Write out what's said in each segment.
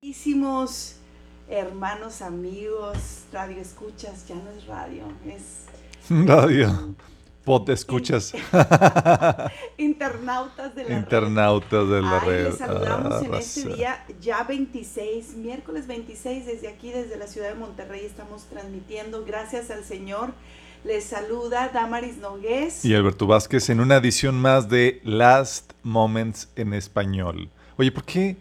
Queridísimos hermanos, amigos, radio escuchas, ya no es radio, es Radio. Pod escuchas. internautas de la red. Internautas de la Ay, red. les saludamos Ah, en este día ya 26, miércoles 26, desde aquí, desde la ciudad de Monterrey, estamos transmitiendo. Gracias al Señor. Les saluda Damaris Nogués. Y Alberto Vázquez en una edición más de Last Moments en español. Oye, ¿por qué?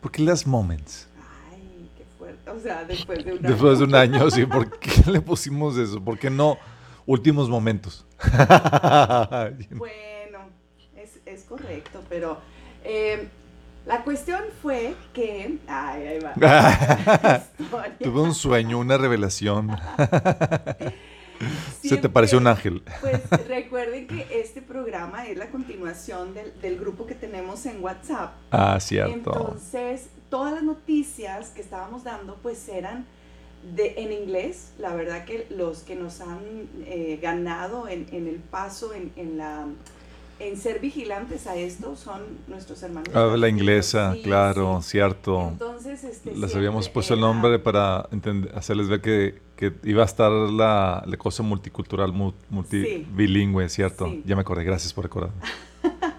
¿Por qué Last Moments? Ay, qué fuerte. O sea, después de un Después de año. un año, sí. ¿Por qué le pusimos eso? ¿Por qué no últimos momentos? Bueno, es, es correcto, pero eh, la cuestión fue que. Ay, ahí va. Tuve un sueño, una revelación. Se te pareció un ángel. Pues recuerden que este programa es la continuación del, del grupo que tenemos en WhatsApp. Ah, cierto. Entonces, todas las noticias que estábamos dando, pues eran de, en inglés. La verdad que los que nos han eh, ganado en, en el paso, en, en la en ser vigilantes a esto, son nuestros hermanos. Habla Estados inglesa. Sí, claro, sí. cierto. Entonces, este, Les habíamos puesto el nombre para entend- hacerles ver que, que iba a estar la, la cosa multicultural, mu- multibilingüe, ¿cierto? Sí. Ya me acordé, gracias por recordar.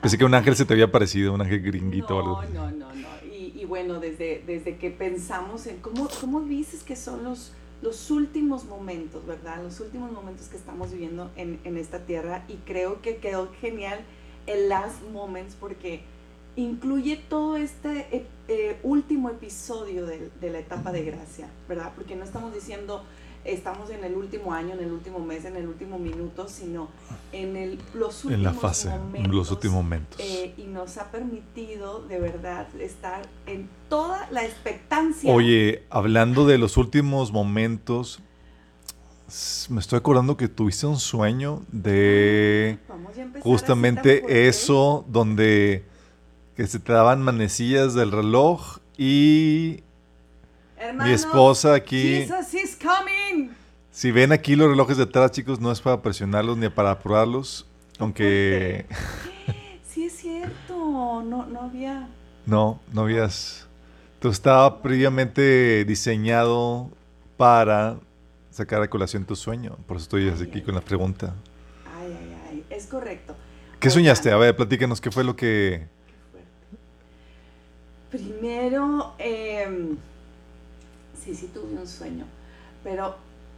Pensé que un ángel se te había parecido, un ángel gringuito o algo. No, no, no, no. Y, y bueno, desde, desde que pensamos en cómo, cómo dices que son los, los últimos momentos, ¿verdad? Los últimos momentos que estamos viviendo en, en esta tierra y creo que quedó genial el Last Moments porque incluye todo este eh, eh, último episodio de, de la etapa de gracia, ¿verdad? Porque no estamos diciendo estamos en el último año, en el último mes, en el último minuto, sino en el, los últimos En la fase, en momentos los últimos momentos. eh, y nos ha permitido de verdad estar en toda la expectancia. Oye, hablando de los últimos momentos, me estoy acordando que tuviste un sueño de justamente eso, donde que se te daban manecillas del reloj y mi esposa aquí, Jesus coming. si ven aquí los relojes de atrás, chicos, no es para presionarlos ni para apurarlos, aunque Sí es cierto, no, no había. no, no habías, tú estaba previamente diseñado para sacar a colación tu sueño, por eso estoy aquí con la pregunta. Ay, ay, ay, es correcto. ¿Qué Oigan, soñaste? A ver, platícanos, ¿qué fue lo que... qué fuerte. Primero, em, sí, sí tuve un sueño, pero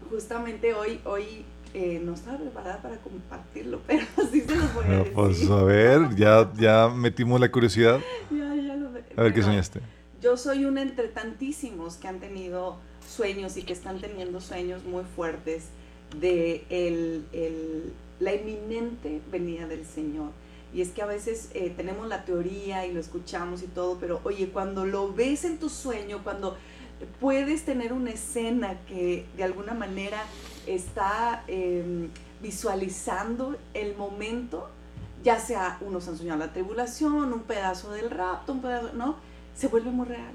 justamente hoy, hoy eh, no estaba preparada para compartirlo, pero sí se los voy a Ah, decir. Pues a ver, ya, ya metimos la curiosidad. Ya, ya lo- A ver qué soñaste. Yo soy una entre tantísimos que han tenido sueños y que están teniendo sueños muy fuertes de el, el- la inminente venida del Señor. Y es que a veces eh, tenemos la teoría y lo escuchamos y todo, pero oye, cuando lo ves en tu sueño, cuando puedes tener una escena que de alguna manera está eh, visualizando el momento, ya sea unos han soñado la tribulación, un pedazo del rapto, un pedazo, ¿no? Se vuelve muy real,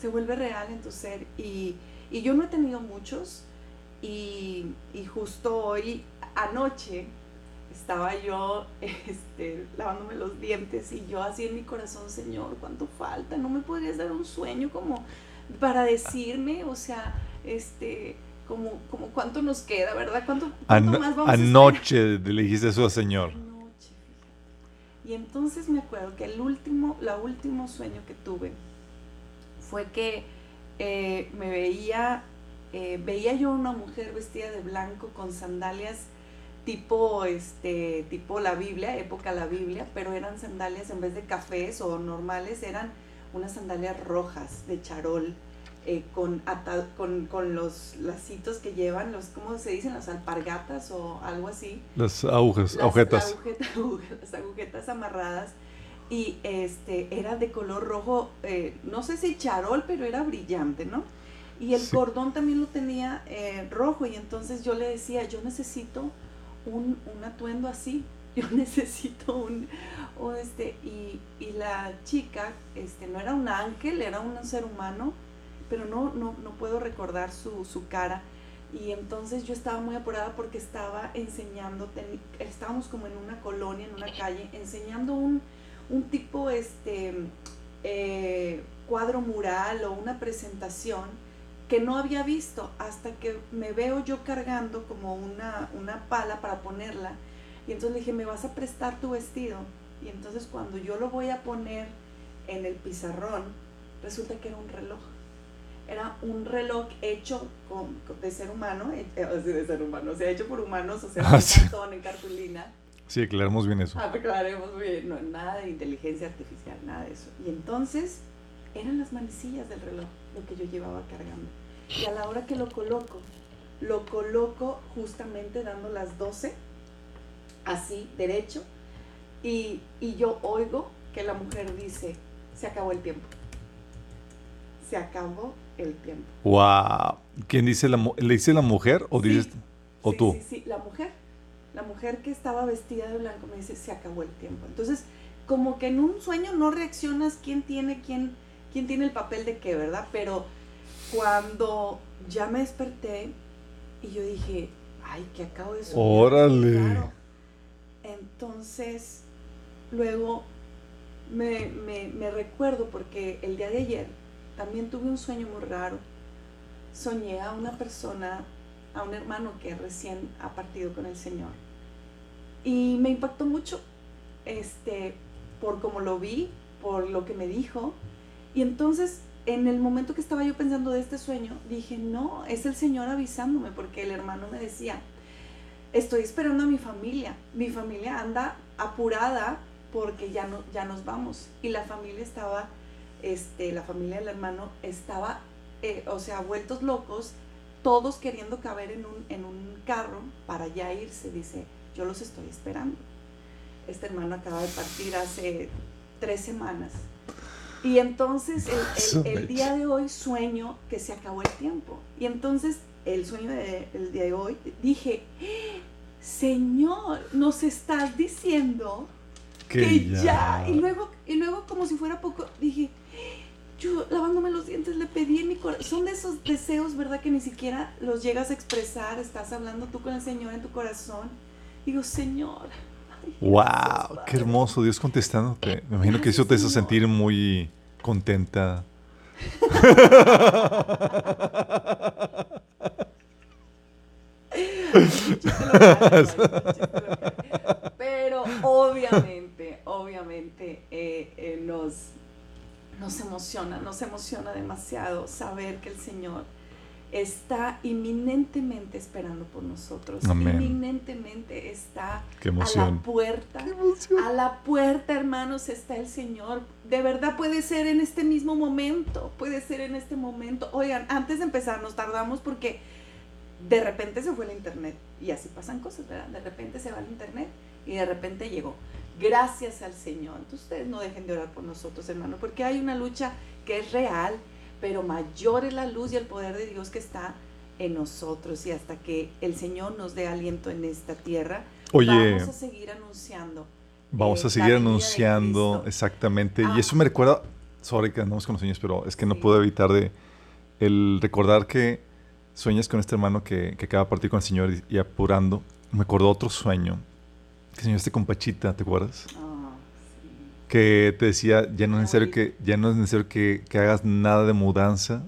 se vuelve real en tu ser. Y, y yo no he tenido muchos, y, y justo hoy, anoche, estaba yo este, lavándome los dientes y yo así en mi corazón, Señor, ¿cuánto falta? ¿No me podrías dar un sueño como para decirme, o sea, este, como, como cuánto nos queda, ¿verdad? ¿Cuánto, cuánto Ano- más vamos a anoche le dijiste eso al Señor. Anoche, fíjate. Y entonces me acuerdo que el último, la último sueño que tuve fue que eh, me veía, eh, veía yo una mujer vestida de blanco con sandalias tipo, este, tipo la Biblia, época la Biblia, pero eran sandalias en vez de cafés o normales, eran unas sandalias rojas de charol. eh, con, ata- con, con los lacitos que llevan, los, ¿cómo se dicen? Las alpargatas o algo así Las agujas, las agujetas. agujeta- agujetas- las agujetas amarradas y este era de color rojo, eh, no sé si charol, pero era brillante, ¿no? Y el Sí. cordón también lo tenía eh, rojo y entonces yo le decía, yo necesito un, un atuendo así, yo necesito un, un, este, y, y la chica, este, no era un ángel, era un ser humano, pero no, no, no puedo recordar su, su cara. Y entonces yo estaba muy apurada porque estaba enseñando, teni- estábamos como en una colonia, en una calle, enseñando un, un tipo, este, eh, cuadro mural o una presentación que no había visto hasta que me veo yo cargando como una, una pala para ponerla. Y entonces le dije, ¿me vas a prestar tu vestido? Y entonces cuando yo lo voy a poner en el pizarrón, resulta que era un reloj. Era un reloj hecho con, de ser humano, eh, de ser humano, o sea, hecho por humanos, o sea, Ah, sí. en cartón, en cartulina. Sí, aclaramos bien eso. Aclaremos bien, no, nada de inteligencia artificial, nada de eso. Y entonces eran las manecillas del reloj lo que yo llevaba cargando. Y a la hora que lo coloco, lo coloco justamente dando las 12, así, derecho, y, y yo oigo que la mujer dice, se acabó el tiempo. Se acabó el tiempo. Wow. ¿Quién dice la mu- le dice la mujer o Sí. dices o Sí, tú? Sí, sí, la mujer. La mujer que estaba vestida de blanco me dice, se acabó el tiempo. Entonces, como que en un sueño no reaccionas quién tiene, quién, quién tiene el papel de qué, ¿verdad? Pero cuando ya me desperté y yo dije, ay, que acabo de soñar. Órale. Claro. Entonces, luego me, me- me recuerdo porque el día de ayer también tuve un sueño muy raro. Soñé a una persona, a un hermano que recién ha partido con el Señor. Y me impactó mucho, este, por cómo lo vi, por lo que me dijo. Y entonces, en el momento que estaba yo pensando de este sueño, dije, no, es el Señor avisándome, porque el hermano me decía, estoy esperando a mi familia. Mi familia anda apurada porque ya, no, ya nos vamos. Y la familia estaba, este, la familia del hermano estaba, eh, o sea, vueltos locos, todos queriendo caber en un, en un carro para ya irse. Dice, yo los estoy esperando. Este hermano acaba de partir hace tres semanas. Y entonces el- el, día de hoy sueño que se acabó el tiempo. Y entonces el sueño del día de hoy dije, Señor, nos estás diciendo que, ya. Y luego, y luego como si fuera poco, dije, yo lavándome los dientes le pedí en mi corazón. Son de esos deseos, ¿verdad? Que ni siquiera los llegas a expresar. Estás hablando tú con el Señor en tu corazón. Digo, Señor. ay, Wow, gracias, qué Padre". hermoso, Dios contestándote. Me imagino que eso te hizo sentir muy contenta. Pero obviamente, obviamente eh, eh, nos, nos emociona, nos emociona demasiado saber que el Señor está inminentemente esperando por nosotros. Amén. Inminentemente está a la puerta. A la puerta, hermanos, está el Señor. De verdad puede ser en este mismo momento. Puede ser en este momento. Oigan, antes de empezar nos tardamos porque de repente se fue el internet. Y así pasan cosas, ¿verdad? De repente se va el internet y de repente llegó. Gracias al Señor. Entonces ustedes no dejen de orar por nosotros, hermano, porque hay una lucha que es real, pero mayor es la luz y el poder de Dios que está en nosotros. Y hasta que el Señor nos dé aliento en esta tierra, Oye, vamos a seguir anunciando. vamos eh, a la seguir anunciando exactamente. Ah. Y eso me recuerda, sorry que andamos con los sueños, pero es que no Sí. puedo evitar de el recordar que sueñas con este hermano que, que acaba de partir con el Señor y, y apurando. Me acordó otro sueño que soñaste con Pachita, ¿te acuerdas? Ah, sí. Que te decía, ya no es necesario que, ya no es necesario que, que hagas nada de mudanza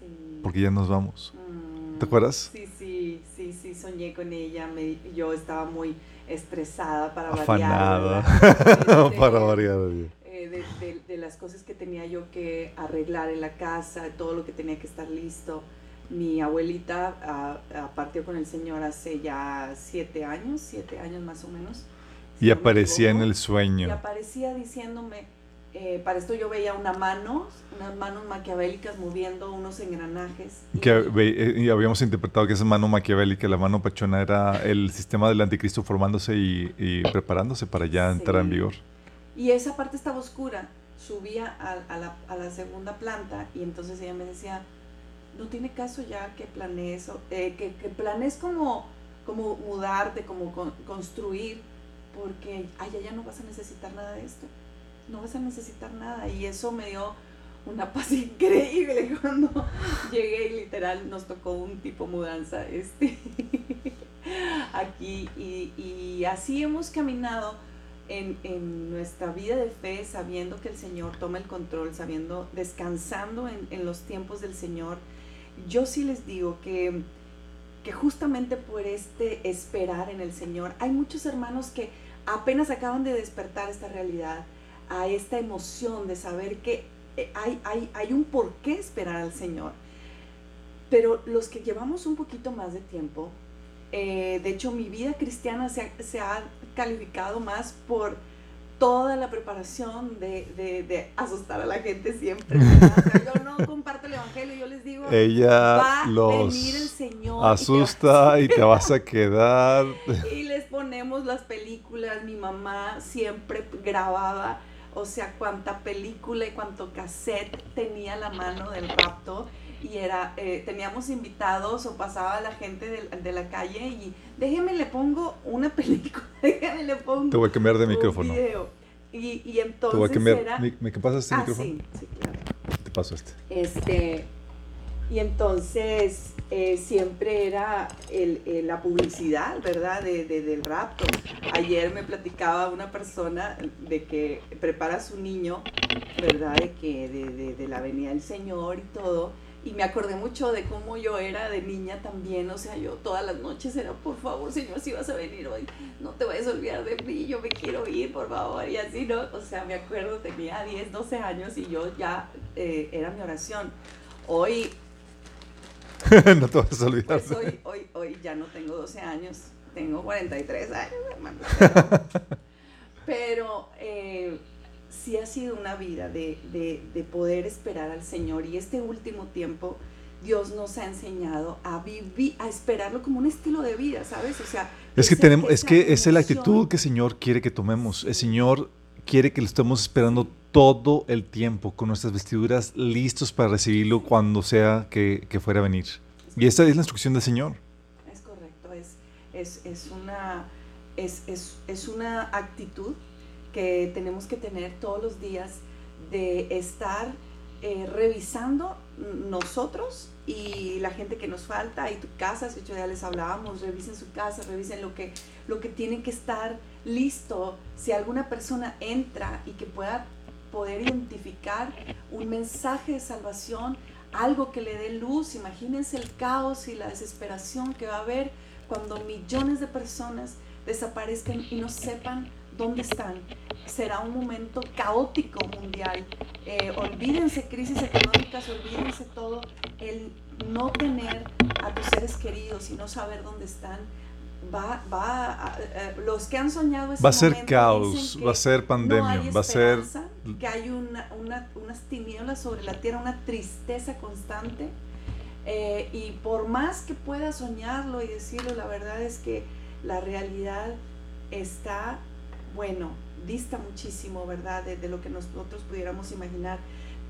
Sí. porque ya nos vamos. Mm, ¿Te acuerdas? Sí, sí, sí, sí, soñé con ella. Me, yo estaba muy estresada para Afanada. variar. Este, Para variar. eh, de, de- de las cosas que tenía yo que arreglar en la casa, todo lo que tenía que estar listo. Mi abuelita ah, ah, partió con el Señor hace ya siete años, siete años más o menos. Y aparecía en el Y sueño. aparecía diciéndome, eh, para esto yo veía una mano, unas manos maquiavélicas moviendo unos engranajes. y- Que eh, y habíamos interpretado que esa mano maquiavélica, la mano pachona, era el sistema del anticristo formándose y, y preparándose para ya entrar en vigor. Y esa parte estaba oscura. Subía a, a la, a la segunda planta y entonces ella me decía, no tiene caso ya que planees, eh, que, que planees como, como mudarte, como con- construir, porque ya, ya no vas a necesitar nada de esto. No vas a necesitar nada. Y eso me dio una paz increíble cuando llegué y literal nos tocó un tipo mudanza este, aquí. Y, y así hemos caminado en, en, nuestra vida de fe, sabiendo que el Señor toma el control, sabiendo, descansando en, en los tiempos del Señor, yo sí les digo que, que justamente por este esperar en el Señor, hay muchos hermanos que apenas acaban de despertar esta realidad, a esta emoción de saber que eh, hay, hay, hay un por qué esperar al Señor. Pero los que llevamos un poquito más de tiempo, eh, de hecho mi vida cristiana se ha, se ha, calificado más por toda la preparación de, de, de asustar a la gente siempre. O sea, yo no comparto el evangelio, yo les digo, Ella va a los venir el Señor. asusta y te vas a quedar. Y les ponemos las películas, mi mamá siempre grababa, o sea, cuánta película y cuánto cassette tenía a la mano del rapto. Y era, eh, teníamos invitados o pasaba la gente de, de, la calle y déjeme le pongo una película, déjeme le pongo Te voy a cambiar de un micrófono. video. Y, y Te entonces voy a cambiar. era... ¿Me, me pasas este ah, micrófono? sí, sí, claro. Te paso este. Este, y entonces eh, siempre era el, el- la publicidad, ¿verdad? De, de- del rapto. Ayer me platicaba una persona de que prepara a su niño, ¿verdad? De que de, de- de la venida del Señor y todo. Y me acordé mucho de cómo yo era de niña también, o sea, yo todas las noches era, por favor, Señor, si vas a venir hoy, no te vayas a olvidar de mí, yo me quiero ir, por favor, y así, ¿no? O sea, me acuerdo, tenía 10, 12 años y yo ya, eh, era mi oración. Hoy, no te vas a olvidar. pues hoy, hoy, hoy ya no tengo 12 años, tengo 43 años, hermano. Pero, pero, eh, sí ha sido una vida de, de, de poder esperar al Señor y este último tiempo Dios nos ha enseñado a vivir, a esperarlo como un estilo de vida, ¿sabes? O sea, Es que tenemos, es que es la actitud que el Señor quiere que tomemos. El Señor quiere que lo estemos esperando todo el tiempo, con nuestras vestiduras listos para recibirlo cuando sea que, que fuera a venir. Y esa es la instrucción del Señor. Es correcto, es, es, es una, es, es, es una actitud que tenemos que tener todos los días de estar eh, revisando nosotros y la gente que nos falta y tu casa, si ya les hablábamos, revisen su casa, revisen lo que, lo que tiene que estar listo si alguna persona entra y que pueda poder identificar un mensaje de salvación, algo que le dé luz. Imagínense el caos y la desesperación que va a haber cuando millones de personas desaparezcan y no sepan dónde están. Será un momento caótico mundial. Eh, olvídense crisis económicas, olvídense todo. El no tener a tus seres queridos y no saber dónde están. Va, va, a- eh, los que han soñado ese Va a ser momento caos, va a ser pandemia, va a ser... que hay una, una- unas tinieblas sobre la tierra, una tristeza constante. Eh, y por más que pueda soñarlo y decirlo, la verdad es que la realidad está, bueno, dista muchísimo, ¿verdad?, de, lo que nosotros pudiéramos imaginar,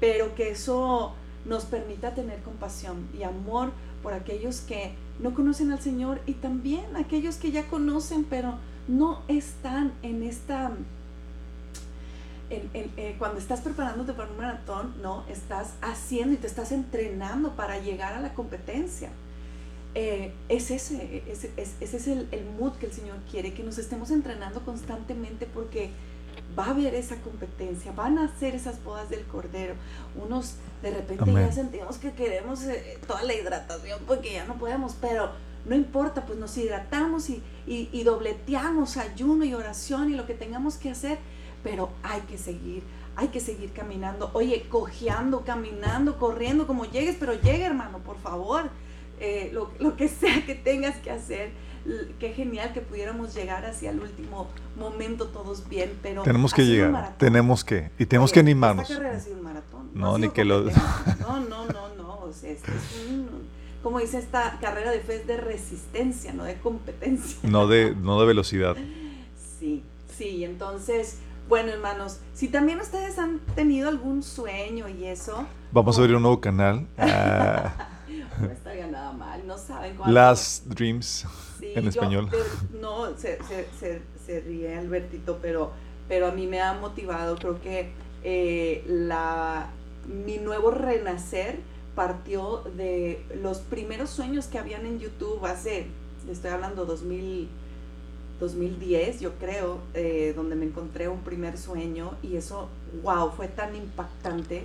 pero que eso nos permita tener compasión y amor por aquellos que no conocen al Señor y también aquellos que ya conocen, pero no están en esta eh, cuando estás preparándote para un maratón, no, estás haciendo y te estás entrenando para llegar a la competencia. Eh, es ese, es- es- ese es el, el mood que el Señor quiere, que nos estemos entrenando constantemente porque va a haber esa competencia, van a hacer esas bodas del Cordero. Unos de repente Amén. ya sentimos que queremos eh, toda la hidratación porque ya no podemos, pero no importa, pues nos hidratamos y, y, y dobleteamos ayuno y oración y lo que tengamos que hacer, pero hay que seguir, hay que seguir caminando. Oye, cojeando, caminando, corriendo, como llegues, pero llegue hermano, por favor. Eh, lo, lo que sea que tengas que hacer, qué genial que pudiéramos llegar hacia el último momento todos bien, pero Tenemos que llegar, tenemos que, y tenemos Oye, que animarnos. Esta carrera ha sido un maratón. No, ha ni que lo-. No, no, no, no. O sea, este es un, como dice esta carrera de fe, es de resistencia, no de competencia. No de, no de velocidad. Sí, sí, entonces, bueno, hermanos, si también ustedes han tenido algún sueño y eso, Vamos a abrir un nuevo canal. ah, no estaría nada mal, no saben cuándo. Last Dreams. Sí, en yo, español. no, se, se, se, se ríe Albertito, pero, pero a mí me ha motivado, creo que eh, la, mi nuevo renacer partió de los primeros sueños que habían en YouTube hace, estoy hablando 2000, 2010, yo creo, eh, donde me encontré un primer sueño y eso, wow, fue tan impactante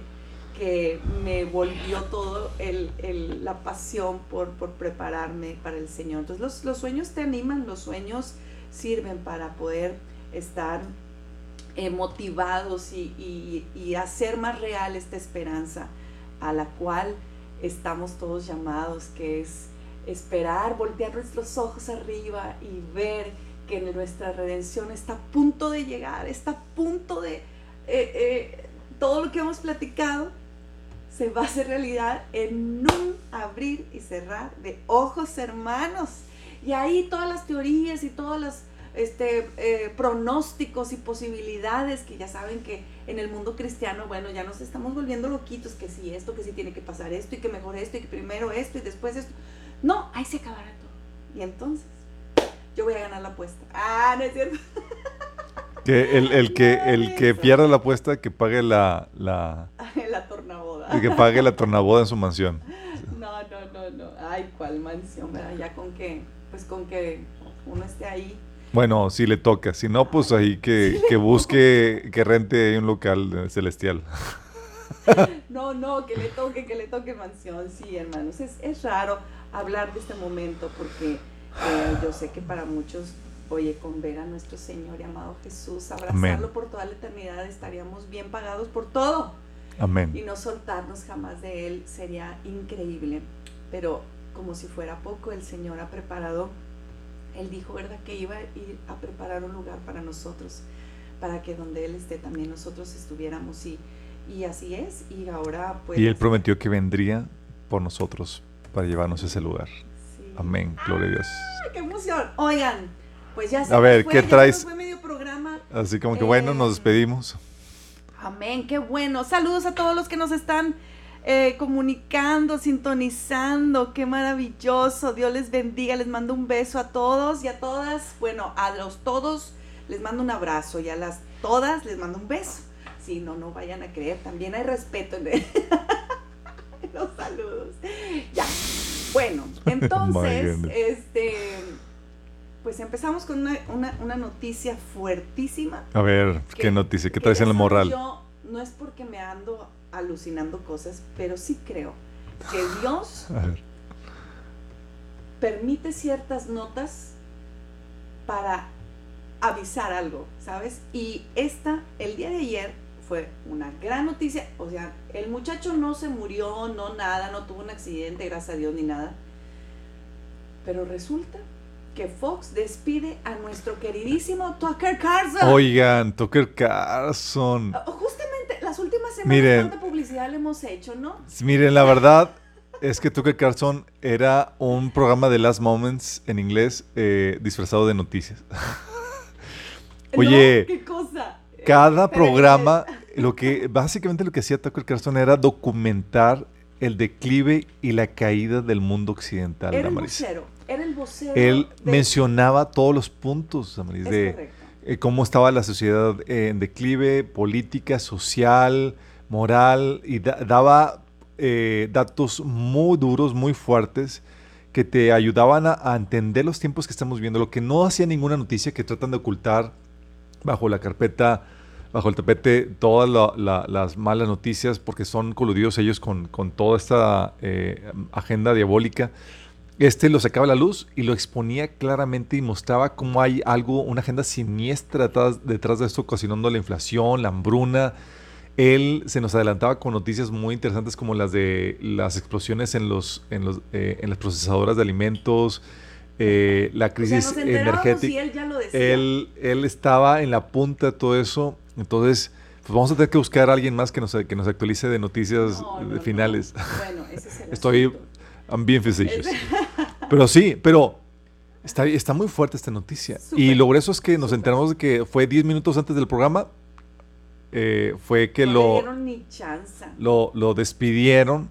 que me volvió todo la pasión por, prepararme para el Señor. Entonces los, sueños te animan, los sueños sirven para poder estar eh, motivados y hacer más real esta esperanza a la cual estamos todos llamados, que es esperar, voltear nuestros ojos arriba y ver que nuestra redención está a punto de llegar, está a punto de... Eh, eh, todo lo que hemos platicado se va a hacer realidad en un abrir y cerrar de ojos hermanos. Y ahí todas las teorías y todos los este, eh, pronósticos y posibilidades que ya saben que en el mundo cristiano, bueno, ya nos estamos volviendo loquitos, que si esto, que si tiene que pasar esto y que mejor esto y que primero esto y después esto. No, ahí se acabará todo. Y entonces yo voy a ganar la apuesta. Ah, no es cierto. Que el, el que, el que pierda la apuesta, que pague la... La, la tornaboda. Que pague la tornaboda en su mansión. No, no, no, no. Ay, ¿cuál mansión? ¿verdad? Ya con que, pues con que uno esté ahí. Bueno, si le toca. Si no, pues ahí que, que busque, que rente un local celestial. No, no, que le toque, que le toque mansión. Sí, hermanos. Es, es raro hablar de este momento porque eh, yo sé que para muchos, oye, con ver a nuestro Señor y amado Jesús, abrazarlo Amén. por toda la eternidad, estaríamos bien pagados por todo. Amén. Y no soltarnos jamás de Él sería increíble. Pero como si fuera poco, el Señor ha preparado, Él dijo, ¿verdad? Que iba a ir a preparar un lugar para nosotros, para que donde Él esté también nosotros estuviéramos. Y, y así es. Y ahora pues... Y Él prometió que vendría por nosotros para llevarnos a ese lugar. Sí. Amén, gloria a Dios. ¡Ay, qué emoción! Oigan, pues ya se A ver, fue, ¿qué traes? nos fue medio programa. Así como que bueno, nos Eh, despedimos. Amén, qué bueno. Saludos a todos los que nos están eh, comunicando, sintonizando. Qué maravilloso. Dios les bendiga. Les mando un beso a todos y a todas. Bueno, a los todos les mando un abrazo y a las todas les mando un beso. Si no, no vayan a creer. También hay respeto en los saludos. Ya. Bueno, entonces, este, pues empezamos con una, una- una noticia fuertísima. A ver, que- ¿qué noticia? ¿Qué traes en el moral? Yo no es porque me ando alucinando cosas, pero sí creo que Dios permite ciertas notas para avisar algo, ¿sabes? Y esta, el día de ayer, fue una gran noticia. O sea, el muchacho no se murió, no nada, no tuvo un accidente, gracias a Dios, ni nada. Pero resulta que Fox despide a nuestro queridísimo Tucker Carlson. Oigan, Tucker Carlson. Ah, Justamente las últimas semanas Miren. cuánta publicidad le hemos hecho, ¿no? Miren, la verdad es que Tucker Carlson era un programa de Last Moments en inglés eh, disfrazado de noticias. Oye, No, qué cosa. Cada Pero programa, lo que básicamente lo que hacía Tucker Carlson era documentar el declive y la caída del mundo occidental, Era vocero, era el vocero. Él de- mencionaba todos los puntos, Damaris, Es de eh, cómo estaba la sociedad eh, en declive, política, social, moral, y da- daba eh, datos muy duros, muy fuertes, que te ayudaban a, a entender los tiempos que estamos viendo, lo que no hacía ninguna noticia que tratan de ocultar bajo la carpeta, bajo el tapete, todas la- la- las malas noticias, porque son coludidos ellos con, con toda esta eh, agenda diabólica. Este lo sacaba a la luz y lo exponía claramente y mostraba cómo hay algo, una agenda siniestra detrás, detrás de esto, ocasionando la inflación, la hambruna. Él se nos adelantaba con noticias muy interesantes como las de las explosiones en, los, en, los, eh, en las procesadoras de alimentos, eh, la O sea, crisis energética. y él ya lo decía. Él, él estaba en la punta de todo eso. Entonces, pues vamos a tener que buscar a alguien más que nos, que nos actualice de noticias No, no. finales. Bueno, ese es el Estoy asunto. I'm being facetious. Pero sí, pero está, está muy fuerte esta noticia. y lo grueso es que nos enteramos de que fue 10 minutos antes del programa. eh, fue que no lo, dieron ni lo, lo despidieron.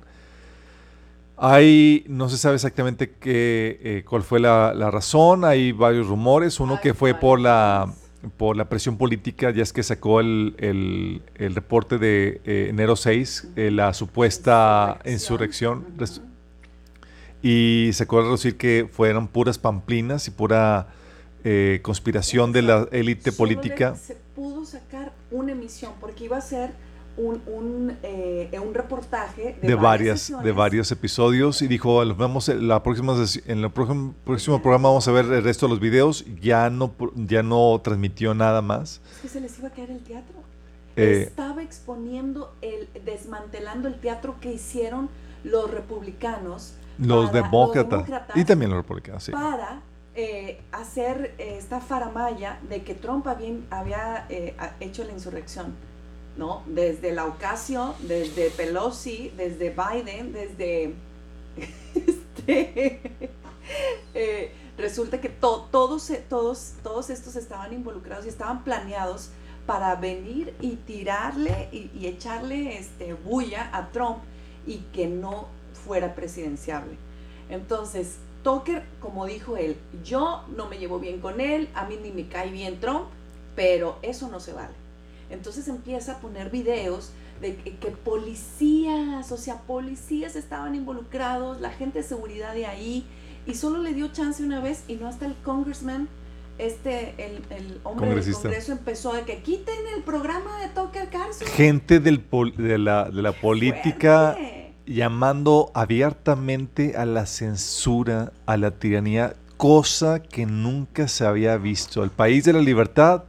Hay, no se sabe exactamente qué, eh, cuál fue la, la razón. Hay varios rumores. Uno Ay, que fue por la, por la presión política, ya es que sacó el, el- el reporte de eh, enero 6, eh, la supuesta insurrección. Y sacó a reducir que fueran puras pamplinas y pura eh, conspiración de la élite política. se pudo sacar una emisión porque iba a ser un, un, eh, un reportaje de, de varias de varios episodios y dijo los vemos en la próxima en el próximo, próximo programa vamos a ver el resto de los videos ya no ya no transmitió nada más Es que se les iba a caer el teatro. Eh, Estaba exponiendo, el, desmantelando el teatro que hicieron los republicanos. Los para- demócratas demócratas y también los republicanos sí. para eh, hacer eh, esta faramaya de que Trump había, había eh, hecho la insurrección, ¿no? Desde la Ocasio, desde Pelosi, desde Biden, desde... este, eh, resulta que to- todos, todos, todos estos estaban involucrados y estaban planeados para venir y tirarle y, y echarle este, bulla a Trump y que no fuera presidenciable. Entonces, Tucker, como dijo él, yo no me llevo bien con él, a mí ni me cae bien Trump, pero eso no se vale. Entonces empieza a poner videos de que, que policías, o sea, policías estaban involucrados, la gente de seguridad de ahí, y solo le dio chance una vez y no hasta el congressman, este, el, el hombre del Congreso empezó de que quiten el programa de Tucker Carlson. gente del pol- de la de la política. Llamando abiertamente a la censura a la tiranía cosa que nunca se había visto el país de la libertad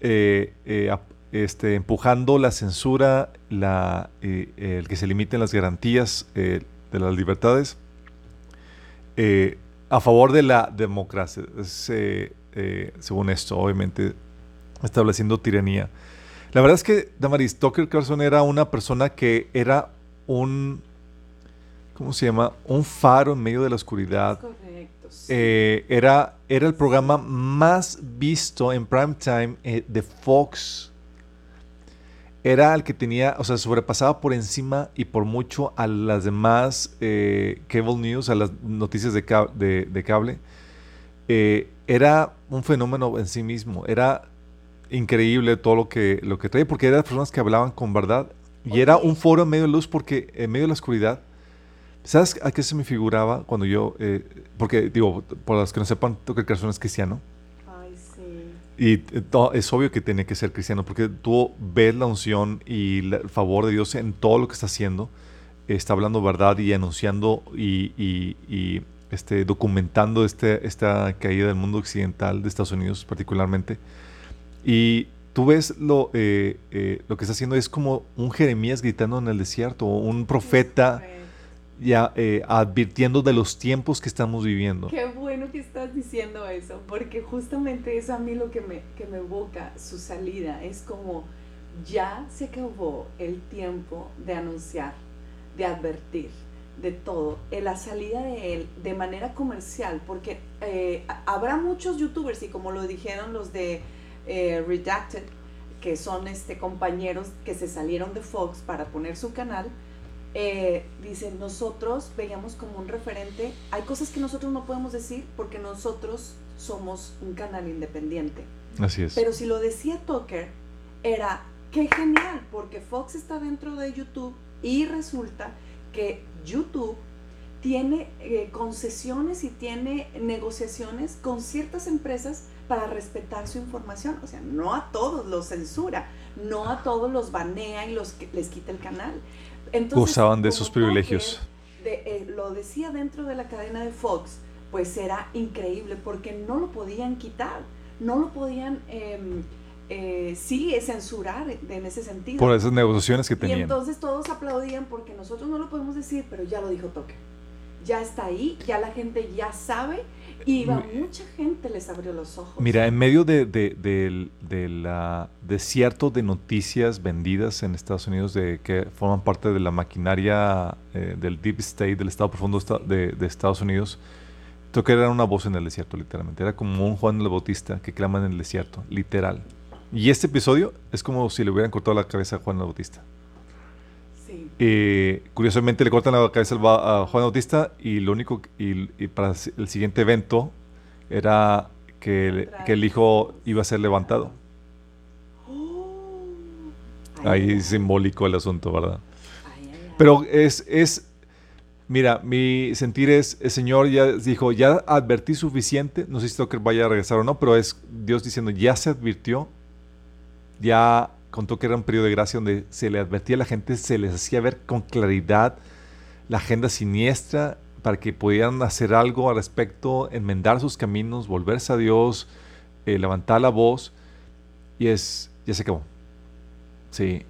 eh, eh, este, empujando la censura, la, eh, el que se limiten las garantías de las libertades a favor de la democracia. Según esto, obviamente, estableciendo tiranía. La verdad es que Damaris Tucker Carlson era una persona que era un, ¿cómo se llama? Un faro en medio de la oscuridad. Correcto. sí. Eh, era, era el programa más visto en prime time eh, de Fox. Era el que tenía, o sea, sobrepasaba por encima y por mucho a las demás eh, cable news, a las noticias de, ca- de- de cable. Era un fenómeno en sí mismo. Era increíble todo lo que, lo que traía, porque eran personas que hablaban con verdad. Y era un foro en medio de luz, porque en medio de la oscuridad. ¿Sabes a qué se me figuraba cuando yo, eh, porque digo, por los que no sepan, Tucker Carlson es cristiano Ay, sí. y eh, es obvio que tiene que ser cristiano porque tú ves la unción y la- el favor de Dios en todo lo que está haciendo, está hablando verdad y anunciando y, y- y, este, documentando este, esta caída del mundo occidental de Estados Unidos particularmente y tú ves lo, eh, eh, lo que está haciendo es como un Jeremías gritando en el desierto, o un profeta ya eh, advirtiendo de los tiempos que estamos viviendo. Qué bueno que estás diciendo eso, porque justamente es a mí lo que me, que me evoca su salida. Es como ya se acabó el tiempo de anunciar, de advertir, de todo. En la salida de él de manera comercial, porque eh, habrá muchos youtubers y como lo dijeron los de eh, Redacted, que son este, compañeros que se salieron de Fox para poner su canal, eh, dicen, nosotros veíamos como un referente, hay cosas que nosotros no podemos decir porque nosotros somos un canal independiente. Así es. Pero si lo decía Tucker, era, qué genial, porque Fox está dentro de YouTube y resulta que YouTube tiene eh, concesiones y tiene negociaciones con ciertas empresas para respetar su información. O sea, no a todos los censura, no a todos los banea y los les quita el canal. Entonces, Gozaban de esos privilegios. De, eh, lo decía dentro de la cadena de Fox, pues era increíble porque no lo podían quitar, no lo podían, em, eh, sí, censurar en ese sentido. Por esas negociaciones que Y tenían. entonces todos aplaudían porque nosotros no lo podemos decir, pero ya lo dijo Toque. Ya está ahí, ya la gente ya sabe y mucha gente les abrió los ojos. Mira, en medio de, de- del de la desierto de noticias vendidas en Estados Unidos de que forman parte de la maquinaria eh, del Deep State, del Estado Profundo de, de Estados Unidos, Tucker era una voz en el desierto, literalmente. Era como un Juan el Bautista que clama en el desierto, literal. Y este episodio es como si le hubieran cortado la cabeza a Juan el Bautista. Sí. Eh, curiosamente le cortan la cabeza a Juan Bautista y lo único y, y para el siguiente evento era que, el- que el hijo iba a ser levantado. Oh. Ahí ay, simbólico el asunto, ¿verdad? Pero es, es Mira, mi sentir es, el Señor ya dijo, ya advertí suficiente, no sé si que vaya a regresar o no, pero es Dios diciendo, ya se advirtió, ya contó que era un periodo de gracia donde se le advertía a la gente, se les hacía ver con claridad la agenda siniestra para que pudieran hacer algo al respecto, enmendar sus caminos, volverse a Dios, eh, levantar la voz, y es, ya se acabó. Sí,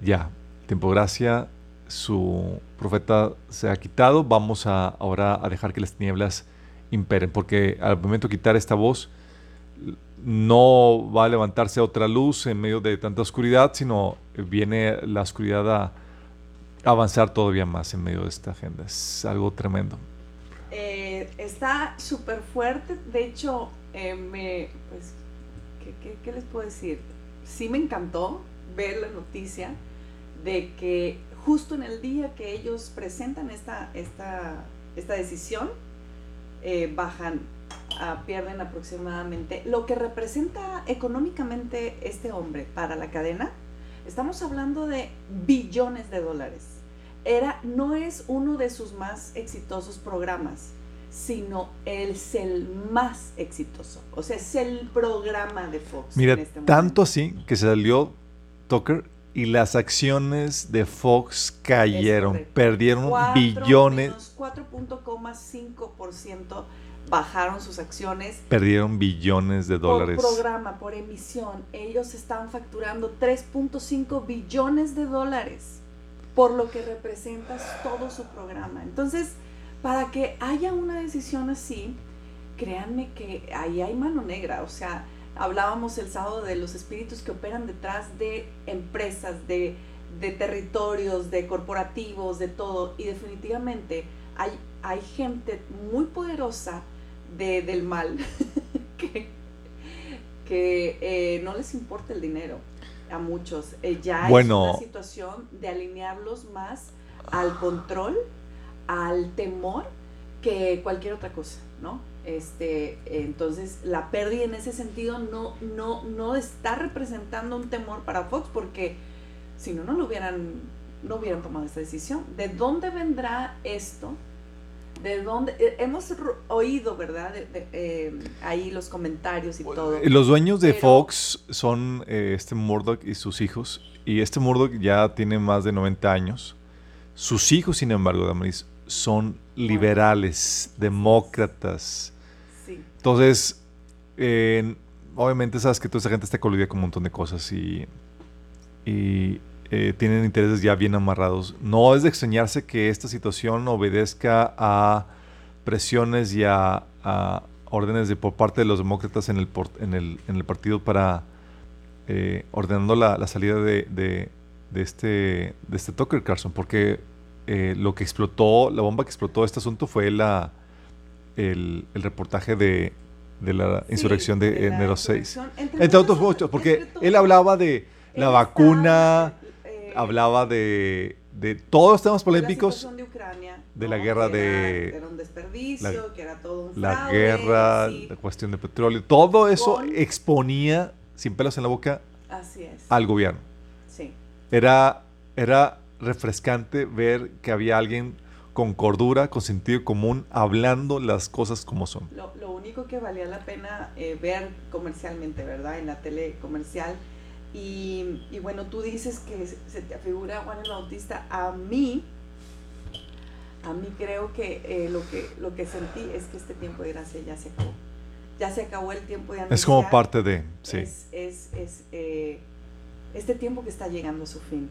ya, tiempo gracia, su profeta se ha quitado, vamos a, ahora a dejar que las tinieblas imperen, porque al momento de quitar esta voz, no va a levantarse otra luz en medio de tanta oscuridad, sino viene la oscuridad a avanzar todavía más en medio de esta agenda. Es algo tremendo. Eh, está súper fuerte, de hecho, eh, me, pues, ¿qué, les puedo decir? Sí me encantó ver la noticia de que justo en el día que ellos presentan esta, esta, esta decisión, eh, bajan, a, pierden aproximadamente lo que representa económicamente este hombre para la cadena. Estamos hablando de billones de dólares. Era, no es uno de sus más exitosos programas, sino es el más exitoso. O sea, es el programa de Fox. Mira, este tanto así que se salió Tucker y las acciones de Fox cayeron, perdieron billones. 4.5% bajaron sus acciones. Perdieron billones de dólares. Por programa, por emisión, ellos están facturando 3.5 billones de dólares por lo que representa todo su programa. Entonces, para que haya una decisión así, créanme que ahí hay mano negra, o sea, hablábamos el sábado de los espíritus que operan detrás de empresas, de, territorios, de corporativos, de todo. Y definitivamente hay, hay gente muy poderosa de, del mal que, que eh, no les importa el dinero a muchos. Eh, ya es una situación de alinearlos más al control, al temor, que cualquier otra cosa, ¿no? Este, entonces, la pérdida en ese sentido no, no, no está representando un temor para Fox porque si no, no lo hubieran, no hubieran tomado esta decisión. ¿De dónde vendrá esto? ¿De dónde? Eh, hemos oído, ¿verdad? Eh, ahí los comentarios y todo. Los dueños de Fox son eh, este Murdoch y sus hijos. Y este Murdoch ya tiene más de 90 años. Sus hijos, sin embargo, Damaris, son liberales, demócratas. Entonces, obviamente sabes que toda esa gente está coludida con un montón de cosas y, eh, tienen intereses ya bien amarrados. No es de extrañarse que esta situación obedezca a presiones y a, órdenes de, por parte de los demócratas en el, en el, en el partido para eh, ordenando la, salida de, de, este, de este Tucker Carlson, porque eh, lo que explotó, la bomba que explotó este asunto fue la, el, reportaje de, la insurrección de, enero 6. Entre, otros muchos, porque él hablaba de la vacuna, hablaba de, de todos los temas polémicos. De, la guerra de... Era un desperdicio, la, que era todo un La guerra, la cuestión de petróleo, todo eso exponía, sin pelos en la boca, al gobierno. Sí. Era, era refrescante ver que había alguien con cordura, con sentido común, hablando las cosas como son. Lo, único que valía la pena eh, ver comercialmente, ¿verdad? En la tele comercial. Y, bueno, tú dices que se te afigura Juan el Bautista. A mí, a mí creo que, eh, lo que lo que sentí es que este tiempo de gracia ya se acabó. Ya se acabó el tiempo de anunciar. Es como parte de, sí. Es, es, eh, este tiempo que está llegando a su fin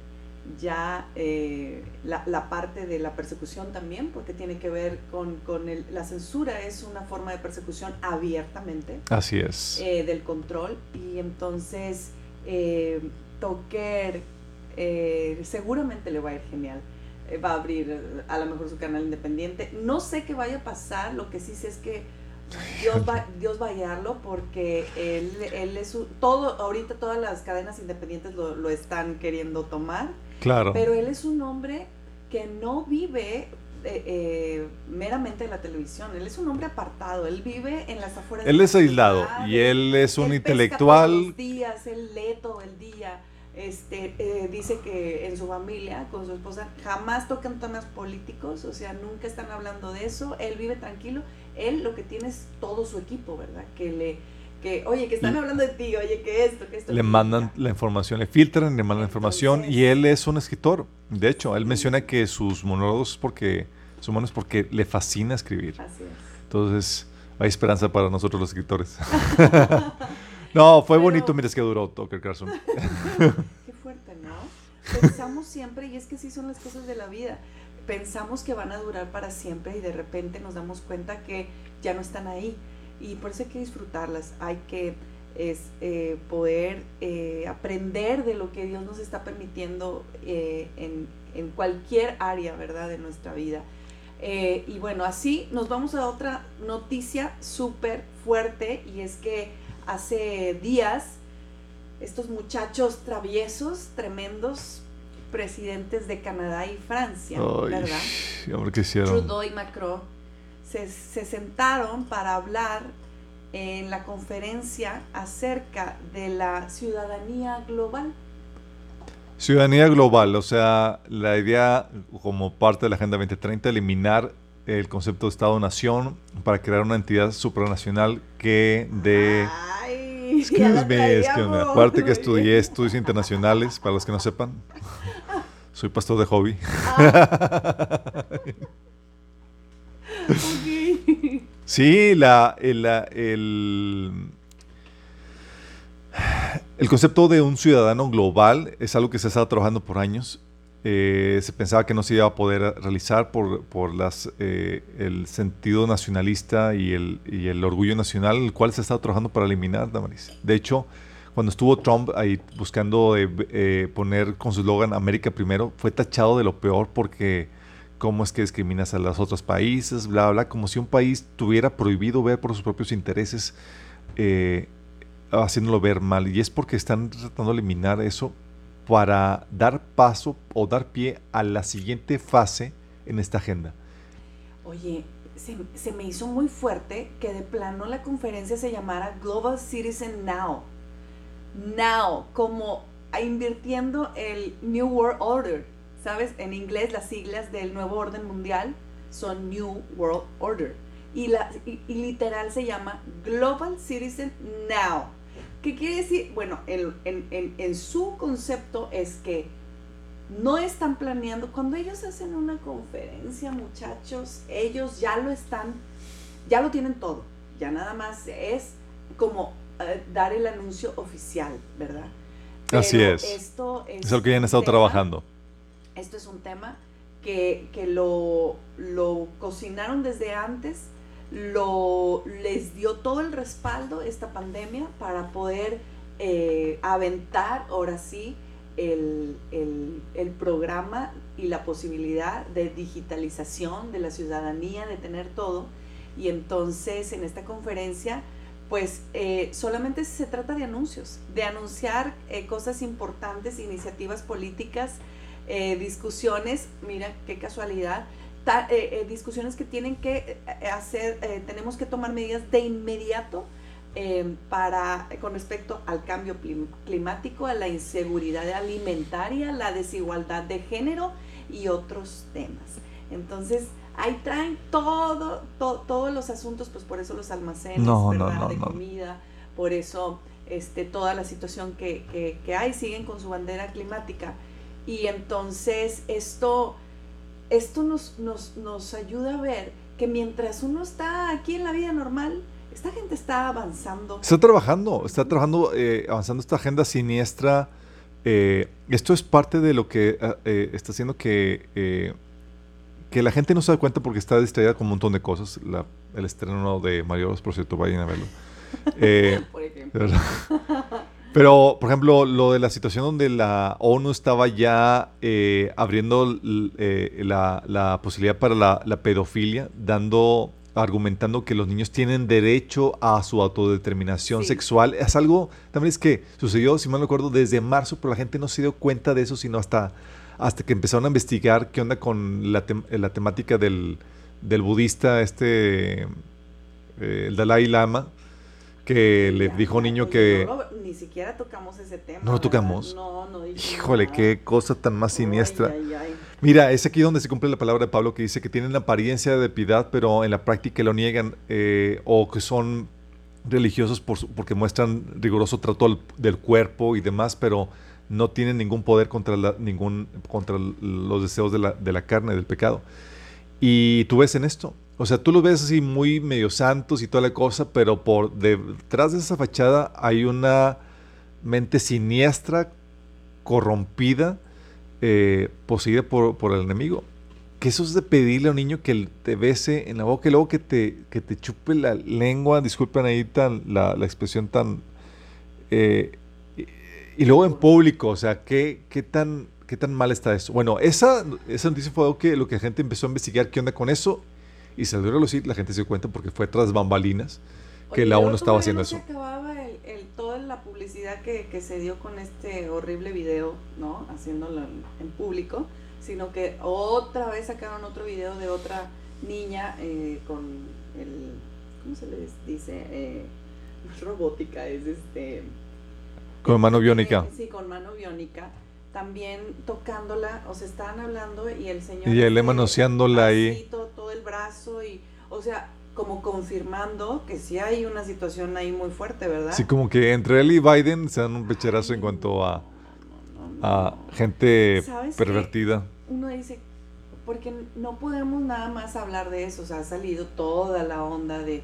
ya eh, la, parte de la persecución también, porque tiene que ver con, con el, la censura, es una forma de persecución abiertamente. Así es. Eh, del control. Y entonces, eh, Toker eh, seguramente le va a ir genial. va a abrir a lo mejor su canal independiente. No sé qué vaya a pasar, lo que sí sé es que Dios va, Dios va a guiarlo porque él, él es todo, ahorita todas las cadenas independientes lo, lo están queriendo tomar Claro. Pero él es un hombre que no vive eh, eh, meramente en la televisión. Él es un hombre apartado. Él vive en las afueras. Él es aislado y él es un intelectual. días, él lee todo el día. este, eh, dice que en su familia, con su esposa, jamás tocan temas políticos, o sea, nunca están hablando de eso, él vive tranquilo, él lo que tiene es todo su equipo, ¿verdad? Que le, que, oye, que están hablando de ti, oye, que esto, que esto. Le mandan la información, le filtran, le mandan la información y él es un escritor. De hecho, él menciona que sus monólogos porque, son buenos porque le fascina escribir. Así es. Entonces, hay esperanza para nosotros los escritores. No, fue bonito mientras que duró Tucker Carlson. Qué fuerte, ¿no? Pensamos siempre, y es que sí son las cosas de la vida, pensamos que van a durar para siempre y de repente nos damos cuenta que ya no están ahí. Y por eso hay que disfrutarlas, hay que es, eh, poder eh, aprender de lo que Dios nos está permitiendo eh, en, en, cualquier área, ¿verdad?, de nuestra vida. y bueno, así nos vamos a otra noticia súper fuerte y es que hace días, estos muchachos traviesos, tremendos presidentes de Canadá y Francia, ¿verdad? Trudeau y Macron se, se sentaron para hablar en la conferencia acerca de la ciudadanía global. Ciudadanía global, o sea, la idea como parte de la Agenda 2030, eliminar el concepto de Estado-Nación para crear una entidad supranacional que de... Ay, excuse me, Aparte que estudié estudios internacionales, para los que no sepan. Soy pastor de hobby. Ah. Sí, la, el, el, el, concepto de un ciudadano global es algo que se estado trabajando por años eh, se pensaba que no se iba a poder realizar por, por las, eh, el sentido nacionalista y el, y el, orgullo nacional, el cual se estado trabajando para eliminar, Damaris. De hecho, cuando estuvo Trump ahí buscando eh, poner con su eslogan América primero, fue tachado de lo peor porque cómo es que discriminas a los otros países, bla, bla, como si un país tuviera prohibido ver por sus propios intereses, haciéndolo ver mal. Y es porque están tratando de eliminar eso para dar paso o dar pie a la siguiente fase en esta agenda. Oye, se, me hizo muy fuerte que de plano la conferencia se llamara Global Citizen Now. Now, como invirtiendo el New World Order. ¿Sabes? En inglés las siglas del nuevo orden mundial son New World Order. Y, la, y literal se llama Global Citizen Now. ¿Qué quiere decir? Bueno, en, su concepto es que no están planeando, cuando ellos hacen una conferencia, muchachos, ellos ya lo están, ya lo tienen todo, ya nada más es como eh, dar el anuncio oficial, ¿verdad? Así es. Esto es, lo que ya han estado trabajando. Esto es un tema que, lo, lo cocinaron desde antes, lo, les dio todo el respaldo esta pandemia para poder eh, aventar ahora sí el, programa y la posibilidad de digitalización de la ciudadanía, de tener todo. Y entonces en esta conferencia, pues eh, solamente se trata de anuncios, de anunciar eh, cosas importantes, iniciativas políticas, discusiones, mira qué casualidad, eh, eh, discusiones que tienen que eh, hacer, tenemos que tomar medidas de inmediato para, con respecto al cambio climático, a la inseguridad alimentaria, la desigualdad de género y otros temas. Entonces, ahí traen todo, todos los asuntos, pues por eso los almacenes de comida, por eso este, toda la situación que, que, que hay, siguen con su bandera climática. Y entonces esto esto nos, nos, nos ayuda a ver que mientras uno está aquí en la vida normal, esta gente está avanzando. Está trabajando, está trabajando, eh, avanzando esta agenda siniestra. Eh, esto es parte de lo que eh, está haciendo que, que la gente no se da cuenta porque está distraída con un montón de cosas. el estreno de Mario por cierto, vayan a verlo. por ejemplo. Pero, por ejemplo, lo de la situación donde la ONU estaba ya eh, abriendo eh, la, posibilidad para la, pedofilia, dando, argumentando que los niños tienen derecho a su autodeterminación sexual, es algo también es que sucedió, si mal no recuerdo, desde marzo, pero la gente no se dio cuenta de eso, sino hasta, hasta que empezaron a investigar qué onda con la, temática del, budista, este, eh, el Dalai Lama que le dijo un niño que... ni siquiera tocamos ese tema. ¿No lo tocamos? No, no Híjole, qué cosa tan más siniestra. Mira, es aquí donde se cumple la palabra de Pablo que dice que tienen la apariencia de piedad, pero en la práctica lo niegan eh, o que son religiosos por, porque muestran riguroso trato del cuerpo y demás, pero no tienen ningún poder contra, la, ningún, contra los deseos de la, de la carne, del pecado. Y tú ves en esto, o sea, tú los ves así muy medio santos y toda la cosa, pero por detrás de esa fachada hay una mente siniestra, corrompida, eh, poseída por, por, el enemigo. Que eso es de pedirle a un niño que te bese en la boca y luego que te, que te chupe la lengua, disculpen ahí tan, la, la expresión tan... Eh, y, luego en público, o sea, ¿qué, qué, tan, ¿qué tan mal está eso? Bueno, esa, esa noticia fue algo que lo que la gente empezó a investigar, qué onda con eso y salió a relucir, la gente se dio cuenta porque fue tras bambalinas que la ONU estaba haciendo eso. Se acababa el, toda la publicidad que, que, se dio con este horrible video, ¿no? Haciéndolo en, público, sino que otra vez sacaron otro video de otra niña eh, con el, ¿cómo se les dice? Eh, robótica, es este... Con mano biónica. Sí, con mano biónica también tocándola, o sea, estaban hablando y el señor... Y él este, manoseándola ahí. Todo, el brazo y, o sea, como confirmando que sí hay una situación ahí muy fuerte, ¿verdad? Sí, como que entre él y Biden se dan un pecherazo en cuanto a, a gente pervertida. Uno dice, porque no podemos nada más hablar de eso, o sea, ha salido toda la onda de,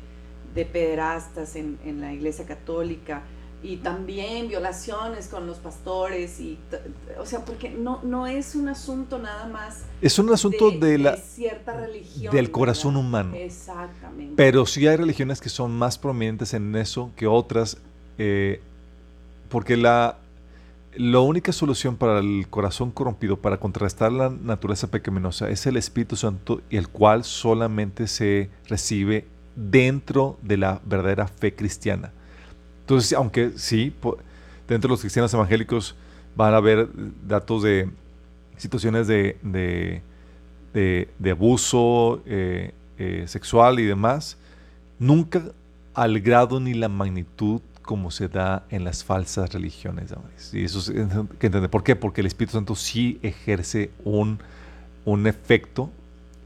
de pederastas en, en la iglesia católica, y también violaciones con los pastores y o sea porque no no es un asunto nada más es un asunto de, la cierta religión del corazón humano. Exactamente. Pero sí hay religiones que son más prominentes en eso que otras eh, porque la la única solución para el corazón corrompido para contrarrestar la naturaleza pecaminosa es el Espíritu Santo el cual solamente se recibe dentro de la verdadera fe cristiana entonces, aunque sí, dentro de los cristianos evangélicos van a haber datos de situaciones de, de, abuso eh, eh, sexual y demás, nunca al grado ni la magnitud como se da en las falsas religiones. Y eso es que entender. ¿Por qué? Porque el Espíritu Santo sí ejerce un, un efecto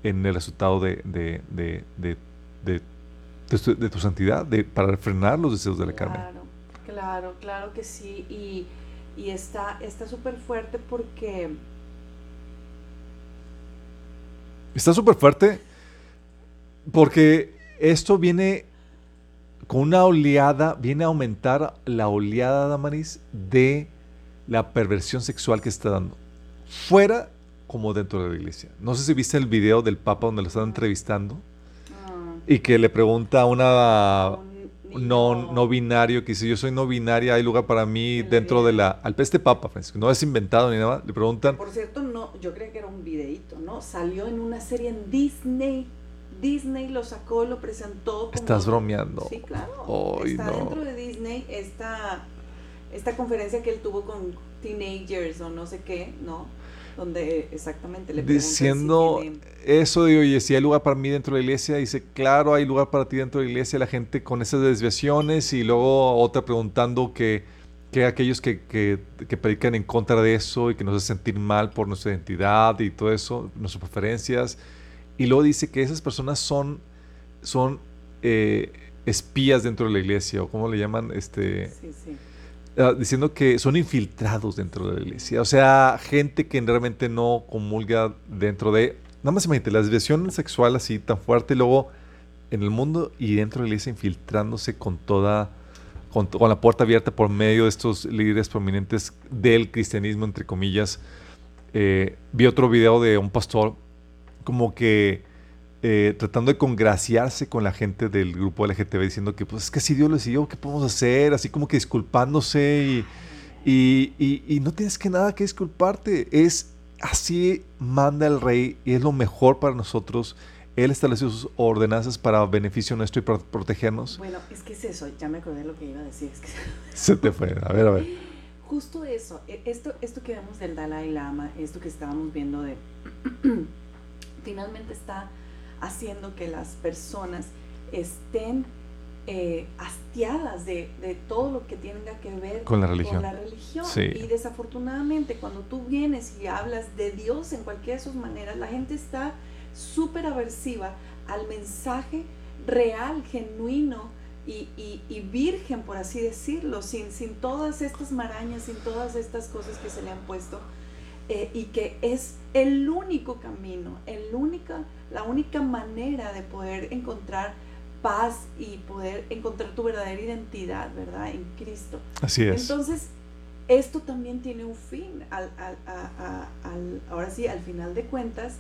en el resultado de, de de tu, santidad, de, para frenar los deseos de la carne. Claro, claro, claro que sí. Y, y está súper fuerte porque... Está súper fuerte porque esto viene con una oleada, viene a aumentar la oleada, Damaris, de la perversión sexual que está dando. Fuera como dentro de la iglesia. No sé si viste el video del Papa donde lo están entrevistando y que le pregunta a una no, no binario que dice, yo soy no binaria, hay lugar para mí dentro de la... Al peste papa, Francisco, no es inventado ni nada, le preguntan... Por cierto, no, yo creo que era un videíto, ¿no? Salió en una serie en Disney. Disney lo sacó, lo presentó. Estás bromeando. Sí, claro. Está dentro de Disney esta, esta conferencia que él tuvo con teenagers o no sé qué, ¿no? Donde exactamente le Diciendo eso de, oye, si hay lugar para mí dentro de la iglesia, dice, claro, hay lugar para ti dentro de la iglesia, la gente con esas desviaciones y luego otra preguntando que, que aquellos que, que, que, predican en contra de eso y que nos hacen sentir mal por nuestra identidad y todo eso, nuestras preferencias. Y luego dice que esas personas son, son eh, espías dentro de la iglesia, o cómo le llaman, este... Sí, sí Ah, diciendo que son infiltrados dentro de la iglesia. O sea, gente que realmente no comulga dentro de... Nada más imagínate, la desviación sexual así tan fuerte y luego en el mundo y dentro de la iglesia infiltrándose con toda... Con, la puerta abierta por medio de estos líderes prominentes del cristianismo, entre comillas. Eh, vi otro video de un pastor como que eh, tratando de congraciarse con la gente del grupo LGTB diciendo que pues es que si Dios lo decidió, ¿qué podemos hacer? Así como que disculpándose y, y, no tienes que nada que disculparte. Es así manda el rey y es lo mejor para nosotros. Él estableció sus ordenanzas para beneficio nuestro y para protegernos. Bueno, es que es eso, ya me acordé de lo que iba a decir. Se te fue, a ver, a ver. Justo eso, e, esto, esto que vemos del Dalai Lama, esto que estábamos viendo de... finalmente está haciendo que las personas estén eh, hastiadas de, de, todo lo que tenga que ver con la religión. la religión. Y desafortunadamente cuando tú vienes y hablas de Dios en cualquiera de sus maneras, la gente está súper aversiva al mensaje real, genuino y, y, virgen, por así decirlo, sin, sin todas estas marañas, sin todas estas cosas que se le han puesto. Eh, y que es el único camino, el única, la única manera de poder encontrar paz y poder encontrar tu verdadera identidad, ¿verdad? En Cristo. Así es. Entonces, esto también tiene un fin. Al, ahora sí, al final de cuentas,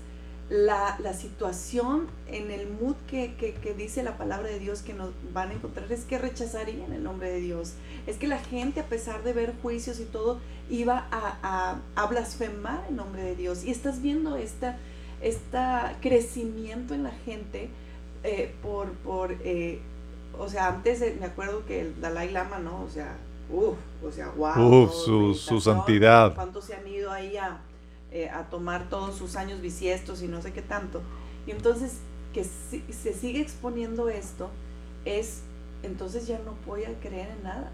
la, situación en el mood que, que, dice la palabra de Dios que nos van a encontrar es que rechazarían el nombre de Dios. Es que la gente, a pesar de ver juicios y todo, iba a, a, blasfemar el nombre de Dios. Y estás viendo este esta crecimiento en la gente eh, por, por eh, o sea, antes me acuerdo que el Dalai Lama, ¿no? O sea, uff, o sea, wow. su, su, santidad. ¿Cuántos se han ido ahí a, eh, a tomar todos sus años bisiestos y no sé qué tanto? Y entonces, que se sigue exponiendo esto, es, entonces ya no voy a creer en nada.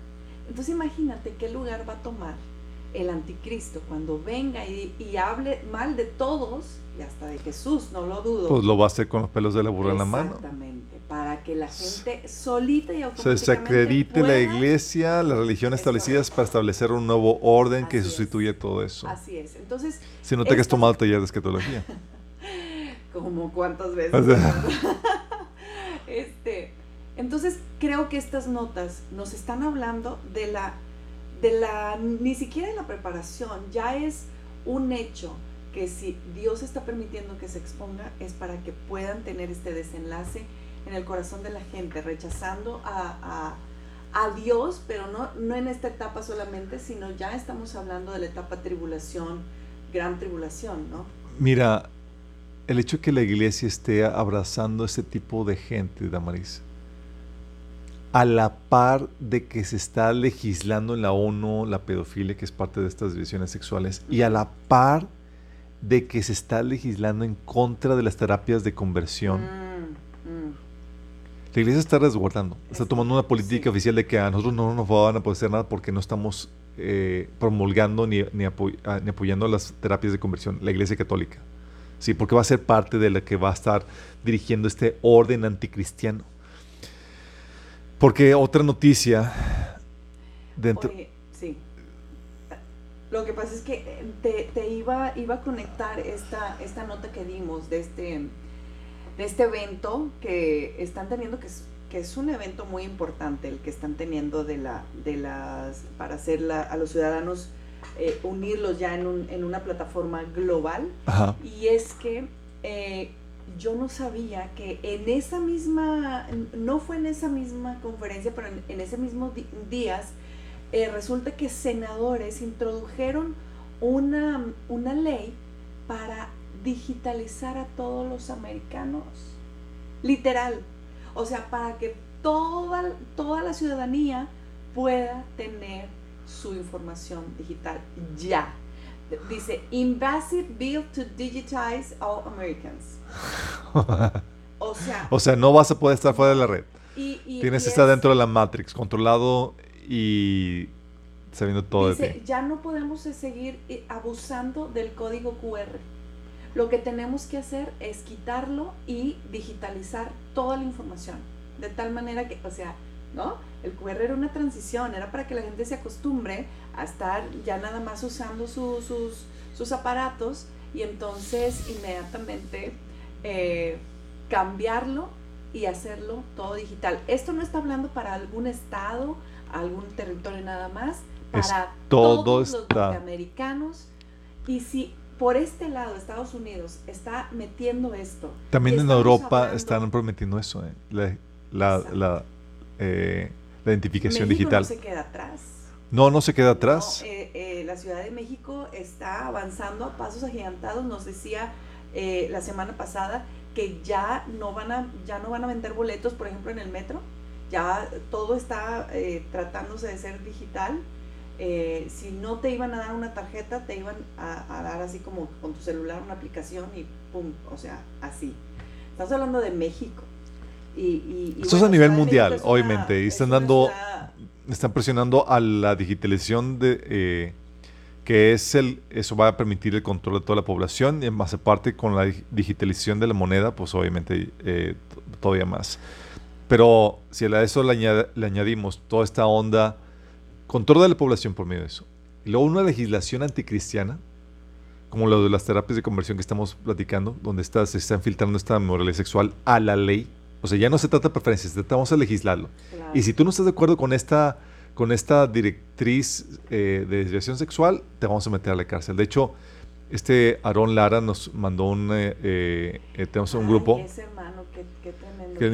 Entonces imagínate qué lugar va a tomar el anticristo cuando venga y, y hable mal de todos y hasta de Jesús, no lo dudo. Pues lo va a hacer con los pelos de la burra en la mano. Exactamente, para que la gente solita y automáticamente Se desacredite la iglesia, las religiones establecidas para establecer un nuevo orden que sustituye todo eso. Así es, entonces... Si no te has tomado el taller de escatología. Como cuántas veces. este, entonces creo que estas notas nos están hablando de la, de la, ni siquiera de la preparación, ya es un hecho que si Dios está permitiendo que se exponga es para que puedan tener este desenlace en el corazón de la gente, rechazando a, Dios, pero no, no en esta etapa solamente, sino ya estamos hablando de la etapa tribulación, gran tribulación, ¿no? Mira, el hecho de que la iglesia esté abrazando ese tipo de gente, Damaris, a la par de que se está legislando en la ONU la pedofilia, que es parte de estas divisiones sexuales, y a la par de que se está legislando en contra de las terapias de conversión. Mm, mm. La iglesia está resguardando, está tomando una política oficial de que a nosotros no nos van a poder hacer nada porque no estamos eh, promulgando ni, ni, ah, ni, apoyando las terapias de conversión, la iglesia católica. Sí, porque va a ser parte de la que va a estar dirigiendo este orden anticristiano. Porque otra noticia dentro... Lo que pasa es que eh, te, iba, iba a conectar esta, esta nota que dimos de este, de este evento que están teniendo, que es, que es un evento muy importante, el que están teniendo de la, de las, para hacer a los ciudadanos eh, unirlos ya en, un, en, una plataforma global. Y es que eh, yo no sabía que en esa misma, no fue en esa misma conferencia, pero en, en ese mismo días, eh, resulta que senadores introdujeron una, una ley para digitalizar a todos los americanos. Literal. O sea, para que toda, toda la ciudadanía pueda tener su información digital ya. Dice, Invasive Bill to Digitize All Americans. o sea, o sea, no vas a poder estar fuera de la red. Tienes que estar dentro de la Matrix, controlado y sabiendo todo Dice, de ti. Ya no podemos seguir eh, abusando del código QR. Lo que tenemos que hacer es quitarlo y digitalizar toda la información. De tal manera que, o sea, ¿no? El QR era una transición, era para que la gente se acostumbre a estar ya nada más usando sus, sus aparatos y entonces inmediatamente eh, cambiarlo y hacerlo todo digital. Esto no está hablando para algún estado, algún territorio nada más, para todos los norteamericanos. Y si por este lado Estados Unidos está metiendo esto. También en Europa están prometiendo eso, eh, la, la, la, eh, la, identificación México digital. No se queda atrás. No, no se queda atrás. Eh, la Ciudad de México está avanzando a pasos agigantados. Nos decía la semana pasada que ya no van a ya no van a vender boletos, por ejemplo, en el metro ya todo está eh, tratándose de ser digital. Eh, si no te iban a dar una tarjeta, te iban a, dar así como con tu celular una aplicación y pum, o sea, así. Estamos hablando de México. Y, Esto es a nivel mundial, obviamente, y están dando, están presionando a la digitalización de... Eh, que es el, eso va a permitir el control de toda la población y más aparte con la digitalización de la moneda, pues obviamente eh, todavía más. Pero si a eso le, añadimos toda esta onda, control de la población por medio de eso, y luego una legislación anticristiana, como lo de las terapias de conversión que estamos platicando, donde está, se está infiltrando esta moralidad sexual a la ley, o sea, ya no se trata de preferencias, tratamos de legislarlo. Y si tú no estás de acuerdo con esta con esta directriz eh, de desviación sexual, te vamos a meter a la cárcel. De hecho, este Aarón Lara nos mandó un, eh, eh, tenemos un grupo que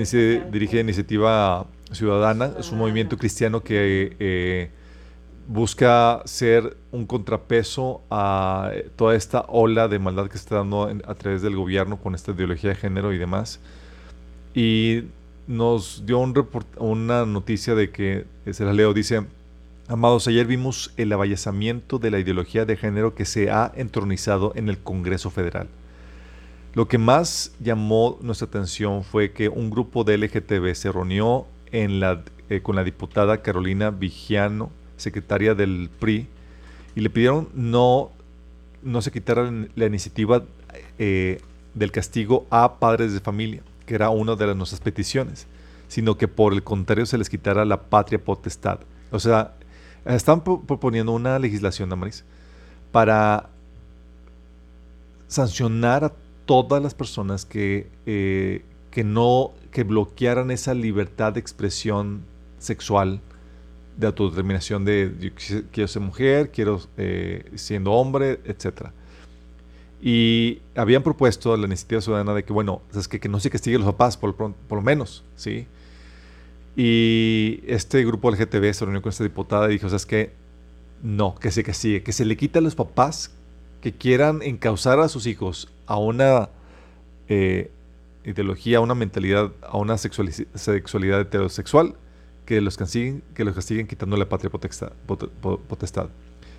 dirige Iniciativa Ciudadana, es un movimiento cristiano que busca ser un contrapeso a toda esta ola de maldad que se está dando a través del gobierno con esta ideología de género y demás. Y nos dio un una noticia de que, eh, se la leo, dice, amados, ayer vimos el avallazamiento de la ideología de género que se ha entronizado en el Congreso Federal. Lo que más llamó nuestra atención fue que un grupo de LGTB se reunió eh, con la diputada Carolina Vigiano, secretaria del PRI, y le pidieron no, no se quitara la iniciativa eh, del castigo a padres de familia que era una de nuestras peticiones, sino que por el contrario se les quitara la patria potestad. O sea, están proponiendo una legislación, Damaris, para sancionar a todas las personas que, eh, que no, que bloquearan esa libertad de expresión sexual, de autodeterminación de quiero ser mujer, quiero eh, siendo hombre, etcétera. Y habían propuesto la iniciativa ciudadana de que, bueno, es que, que no se castigue a los papás, por, por, lo menos, ¿sí? Y este grupo LGTB se reunió con esta diputada y dijo, ¿sabes qué? No, que se castigue, que se le quite a los papás que quieran encauzar a sus hijos a una eh, ideología, a una mentalidad, a una sexualidad heterosexual, que los castiguen, que los castiguen quitando la patria potestad. potestad.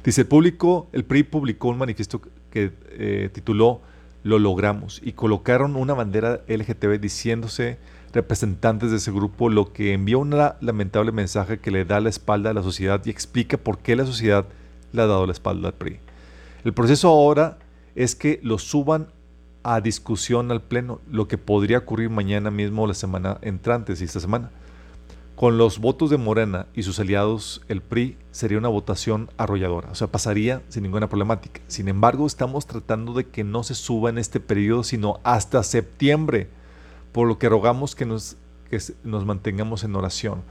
Dice, el público, el PRI publicó un manifiesto que eh, tituló Lo logramos y colocaron una bandera LGTB diciéndose representantes de ese grupo, lo que envía un lamentable mensaje que le da la espalda a la sociedad y explica por qué la sociedad le ha dado la espalda al PRI. El proceso ahora es que lo suban a discusión al Pleno, lo que podría ocurrir mañana mismo o la semana entrante, si esta semana. Con los votos de Morena y sus aliados, el PRI sería una votación arrolladora, o sea, pasaría sin ninguna problemática. Sin embargo, estamos tratando de que no se suba en este periodo, sino hasta septiembre, por lo que rogamos que nos, nos mantengamos en oración.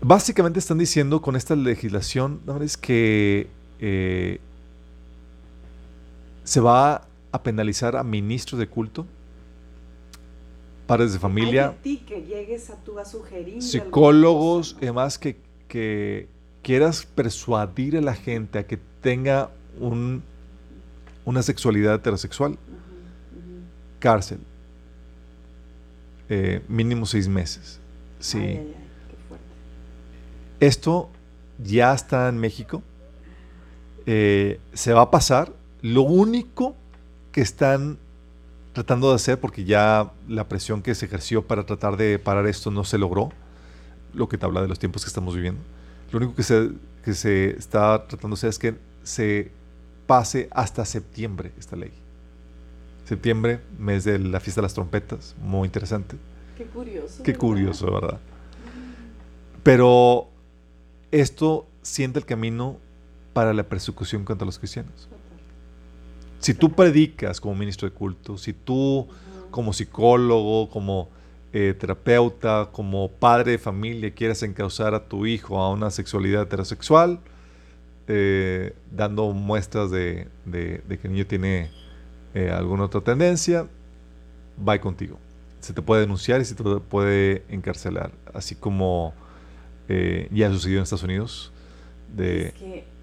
Básicamente están diciendo con esta legislación es que eh, se va a penalizar a ministros de culto, padres de familia, psicólogos, además que, que quieras persuadir a la gente a que tenga un, una sexualidad heterosexual, cárcel, eh, mínimo seis meses. Sí. Esto ya está en México. Eh, se va a pasar. Lo único que están tratando de hacer, porque ya la presión que se ejerció para tratar de parar esto no se logró, lo que te habla de los tiempos que estamos viviendo. Lo único que se, que se está tratando de hacer es que se pase hasta septiembre esta ley. Septiembre, mes de la fiesta de las trompetas, muy interesante. Qué curioso. Qué curioso, ¿verdad? Pero esto siente el camino para la persecución contra los cristianos. Si tú predicas como ministro de culto, si tú como psicólogo, como eh, terapeuta, como padre de familia quieres encauzar a tu hijo a una sexualidad heterosexual, eh, dando muestras de, que el niño tiene eh, alguna otra tendencia, va contigo. Se te puede denunciar y se te puede encarcelar, así como ya ha sucedido en Estados Unidos. De,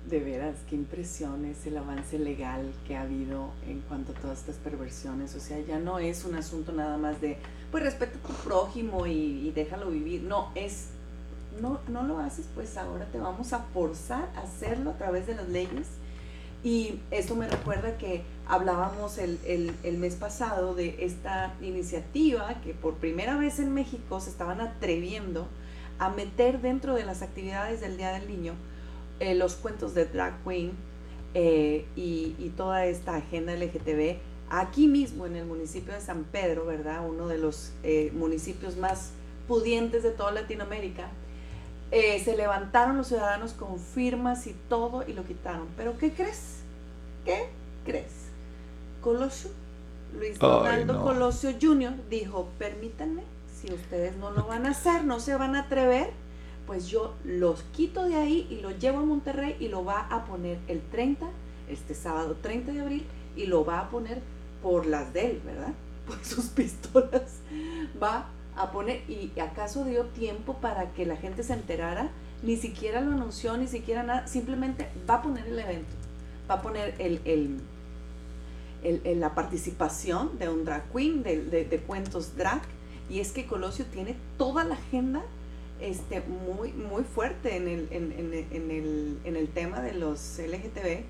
de veras, qué impresión es el avance legal que ha habido en cuanto a todas estas perversiones. O sea, ya no es un asunto nada más de, pues respeta a tu prójimo y, déjalo vivir. No, es, no, no lo haces, pues ahora te vamos a forzar a hacerlo a través de las leyes. Y esto me recuerda que hablábamos el, el, mes pasado de esta iniciativa que por primera vez en México se estaban atreviendo a meter dentro de las actividades del Día del Niño eh, los cuentos de drag queen eh, y, toda esta agenda LGTB aquí mismo en el municipio de San Pedro, ¿verdad? Uno de los eh, municipios más pudientes de toda Latinoamérica. se levantaron los ciudadanos con firmas y todo y lo quitaron. Pero ¿qué crees? ¿Qué crees? Colosio, Luis Donaldo Colosio Jr., dijo, permítanme, si ustedes no lo van a hacer, no se van a atrever, pues yo los quito de ahí y lo llevo a Monterrey y lo va a poner el 30, este sábado 30 de abril, y lo va a poner por las de él, ¿verdad? Por sus pistolas. Va a poner, y acaso dio tiempo para que la gente se enterara, ni siquiera lo anunció, ni siquiera nada, simplemente va a poner el evento, va a poner el, el el, la participación de un drag queen, de, de, cuentos drag, y es que Colosio tiene toda la agenda este, muy, muy fuerte en el, en, en, el, en el tema de los LGTB,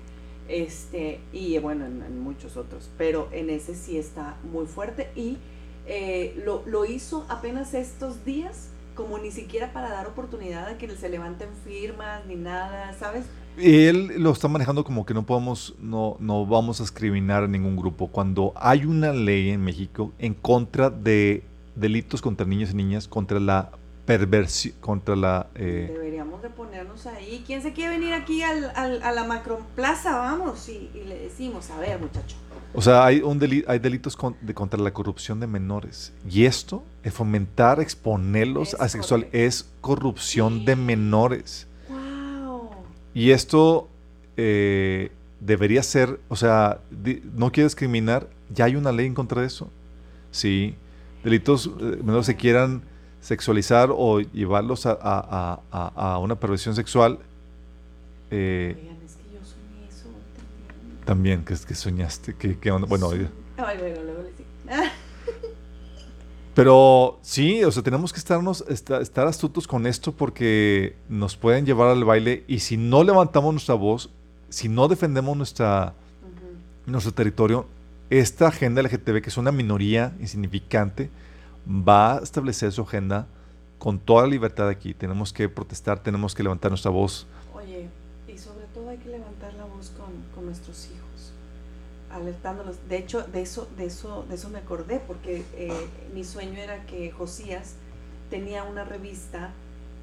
este, y bueno, en, muchos otros, pero en ese sí está muy fuerte y eh, lo, lo, hizo apenas estos días, como ni siquiera para dar oportunidad a que se levanten firmas ni nada, ¿sabes? Él lo está manejando como que no podemos, no, no vamos a discriminar a ningún grupo. Cuando hay una ley en México en contra de delitos contra niños y niñas, contra la perversión, contra la... Eh, Deberíamos de ponernos ahí. ¿Quién se quiere venir aquí al, al, a la macroplaza? Vamos y, le decimos, a ver muchacho. O sea, hay, un hay delitos de, contra la corrupción de menores. Y esto, es fomentar, exponerlos a sexual, es corrupción de menores. Y esto eh, debería ser, o sea, no quiere discriminar, ya hay una ley en contra de eso. Sí, delitos eh, menos se quieran sexualizar o llevarlos a, a, a, a una perversión sexual. Eh, Oigan, es que yo soñé eso también. que soñaste, que, que bueno, Ay, luego digo. Pero sí, o sea, tenemos que estarnos, estar, astutos con esto porque nos pueden llevar al baile y si no levantamos nuestra voz, si no defendemos nuestra, nuestro territorio, esta agenda LGTB, que es una minoría insignificante, va a establecer su agenda con toda la libertad aquí. Tenemos que protestar, tenemos que levantar nuestra voz. Oye, y sobre todo hay que levantar la voz con, con nuestros hijos alertándolos. De hecho, de eso, de eso, de eso me acordé, porque eh, mi sueño era que Josías tenía una revista,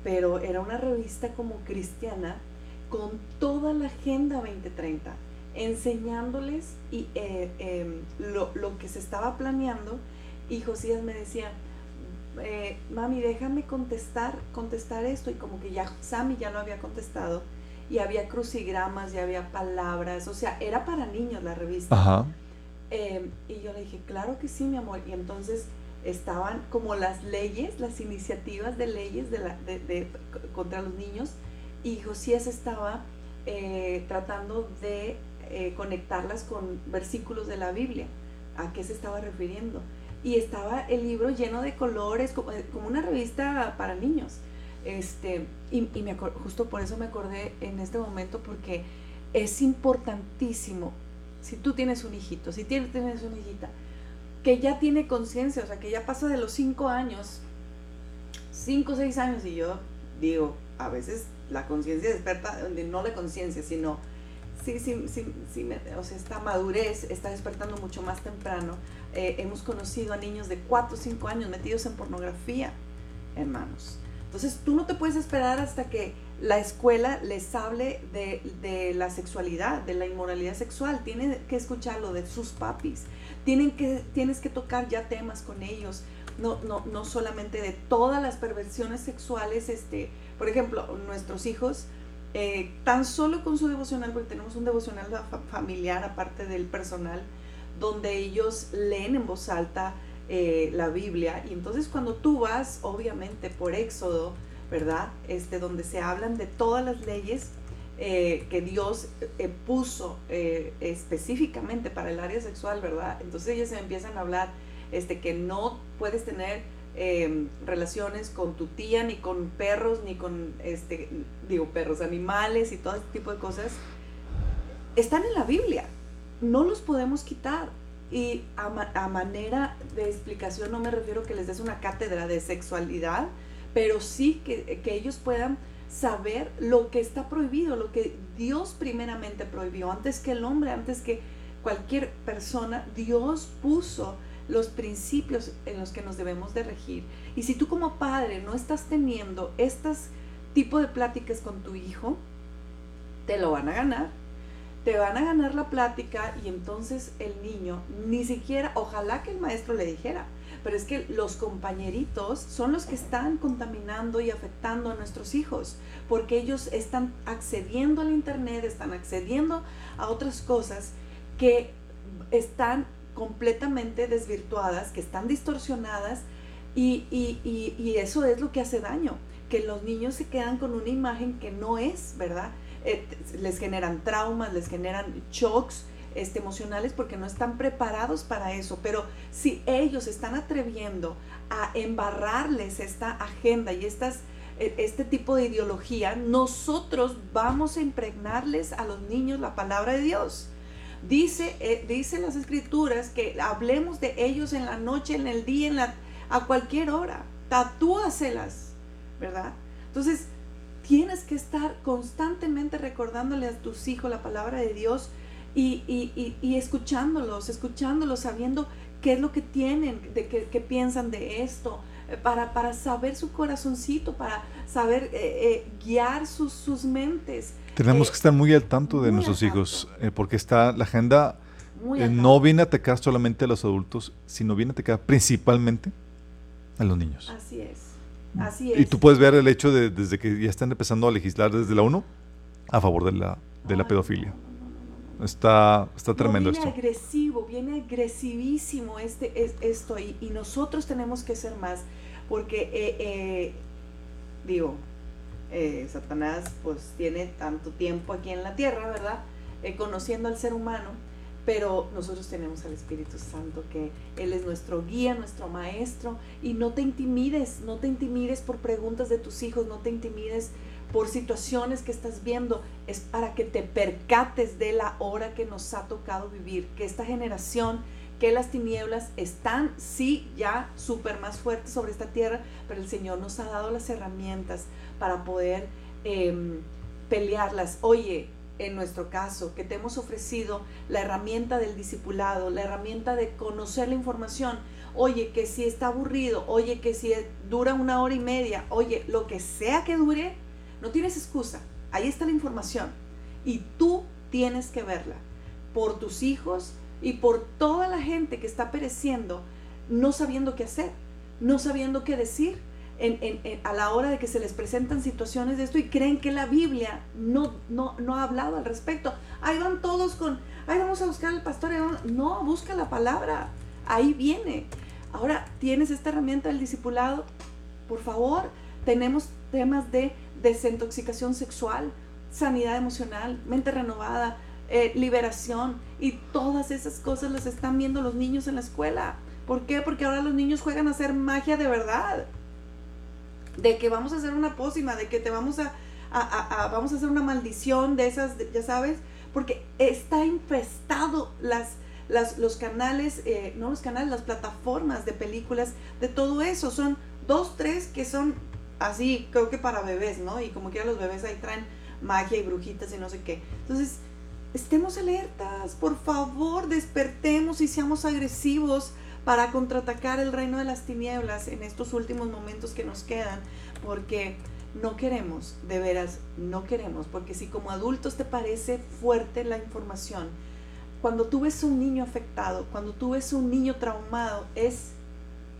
pero era una revista como cristiana, con toda la Agenda 2030, enseñándoles y, eh, em, lo, lo, que se estaba planeando. Y Josías me decía, eh, mami, déjame contestar, contestar esto. Y como que ya Sammy ya lo había contestado y había crucigramas y había palabras, o sea, era para niños la revista. Em, y yo le dije, claro que sí, mi amor. Y entonces estaban como las leyes, las iniciativas de leyes de la, de, contra los niños y Josías estaba eh, tratando de eh, conectarlas con versículos de la Biblia. ¿A qué se estaba refiriendo? Y estaba el libro lleno de colores, como, eh, como una revista para niños. Este, y, me justo por eso me acordé en este momento, porque es importantísimo, si tú tienes un hijito, si tienes, tienes una hijita, que ya tiene conciencia, o sea, que ya pasa de los cinco años, cinco o seis años, y yo digo, a veces la conciencia desperta, no la conciencia, sino, sí, sí, sí, sí o sea, esta madurez está despertando mucho más temprano. Eh, hemos conocido a niños de cuatro o cinco años metidos en pornografía, hermanos. Entonces tú no te puedes esperar hasta que la escuela les hable de, la sexualidad, de la inmoralidad sexual. Tienen que escucharlo de sus papis. Tienen que, tienes que tocar ya temas con ellos. No, no, no solamente de todas las perversiones sexuales. Este, por ejemplo, nuestros hijos, eh, tan solo con su devocional, porque tenemos un devocional familiar aparte del personal, donde ellos leen en voz alta eh, la Biblia. Y entonces cuando tú vas, obviamente, por Éxodo, ¿verdad? Este, donde se hablan de todas las leyes eh, que Dios eh, puso específicamente para el área sexual, ¿verdad? Entonces ellos empiezan a hablar este, que no puedes tener relaciones con tu tía, ni con perros, ni con, este, digo, perros, animales y todo tipo de cosas. Están en la Biblia. no los podemos quitar. Y a, manera de explicación no me refiero que les des una cátedra de sexualidad, pero sí que, que ellos puedan saber lo que está prohibido, lo que Dios primeramente prohibió, antes que el hombre, antes que cualquier persona, Dios puso los principios en los que nos debemos de regir. Y si tú como padre no estás teniendo estas tipo de pláticas con tu hijo, te lo van a ganar. Te van a ganar la plática y entonces el niño ni siquiera, ojalá que el maestro le dijera, pero es que los compañeritos son los que están contaminando y afectando a nuestros hijos, porque ellos están accediendo al Internet, están accediendo a otras cosas que están completamente desvirtuadas, que están distorsionadas y, eso es lo que hace daño, que los niños se quedan con una imagen que no es, ¿verdad? Eh, les generan traumas, les generan shocks este, emocionales porque no están preparados para eso. Pero si ellos están atreviendo a embarrarles esta agenda y estas, e, este tipo de ideología, nosotros vamos a impregnarles a los niños la palabra de Dios. Dice, eh, dice las escrituras que hablemos de ellos en la noche, en el día, en la, a cualquier hora. Tatúaselas, ¿verdad? Entonces, tienes que estar constantemente recordándole a tus hijos la palabra de Dios y, y, y, escuchándolos, escuchándolos, sabiendo qué es lo que tienen, de qué, piensan de esto, eh, para, para, saber su corazoncito, para saber eh, guiar sus, sus mentes. Tenemos que estar muy al tanto de nuestros hijos, eh, porque está la agenda eh, no viene a atacar solamente a los adultos, sino viene a atacar principalmente a los niños. Así es. Así es. Y tú puedes ver el hecho de desde que ya están empezando a legislar desde la 1 a favor de la, de la pedofilia. Está, está tremendo viene esto. agresivo, viene agresivísimo este, es, esto y, y, nosotros tenemos que ser más, porque, eh, digo, eh, Satanás pues tiene tanto tiempo aquí en la tierra, ¿verdad? Eh, conociendo al ser humano, pero nosotros tenemos al Espíritu Santo que Él es nuestro guía, nuestro maestro, y no te intimides, no te intimides por preguntas de tus hijos, no te intimides por situaciones que estás viendo, es para que te percates de la hora que nos ha tocado vivir, que esta generación que las tinieblas están, sí, ya súper más fuertes sobre esta tierra, pero el Señor nos ha dado las herramientas para poder em, pelearlas. Oye, en nuestro caso, que te hemos ofrecido la herramienta del discipulado, la herramienta de conocer la información. Oye, que si está aburrido, oye, que si dura una hora y media, oye, lo que sea que dure, no tienes excusa. Ahí está la información. Y tú tienes que verla por tus hijos y por toda la gente que está pereciendo, no sabiendo qué hacer, no sabiendo qué decir a la hora de que se les presentan situaciones de esto y creen que la Biblia no, no, no ha hablado al respecto. Ahí van todos con, ahí vamos a buscar al pastor. No, busca la palabra. Ahí viene. Ahora, tienes esta herramienta del discipulado. Por favor, tenemos temas de desintoxicación sexual, sanidad emocional, mente renovada, eh, liberación y todas esas cosas las están viendo los niños en la escuela. ¿Por qué? Porque ahora los niños juegan a hacer magia de verdad de que vamos a hacer una pócima, de que te vamos a, vamos a hacer una maldición de esas, ya sabes, porque está infestado las, las los canales, eh, no los canales, las plataformas de películas, de todo eso. Son dos, tres que son así, creo que para bebés, ¿no? Y como quiera los bebés ahí traen magia y brujitas y no sé qué. Entonces, estemos alertas, por favor, despertemos y seamos agresivos para contraatacar el reino de las tinieblas en estos últimos momentos que nos quedan, porque no queremos, de veras, no queremos, porque si como adultos te parece fuerte la información, cuando tú ves un niño afectado, cuando tú ves un niño traumado, es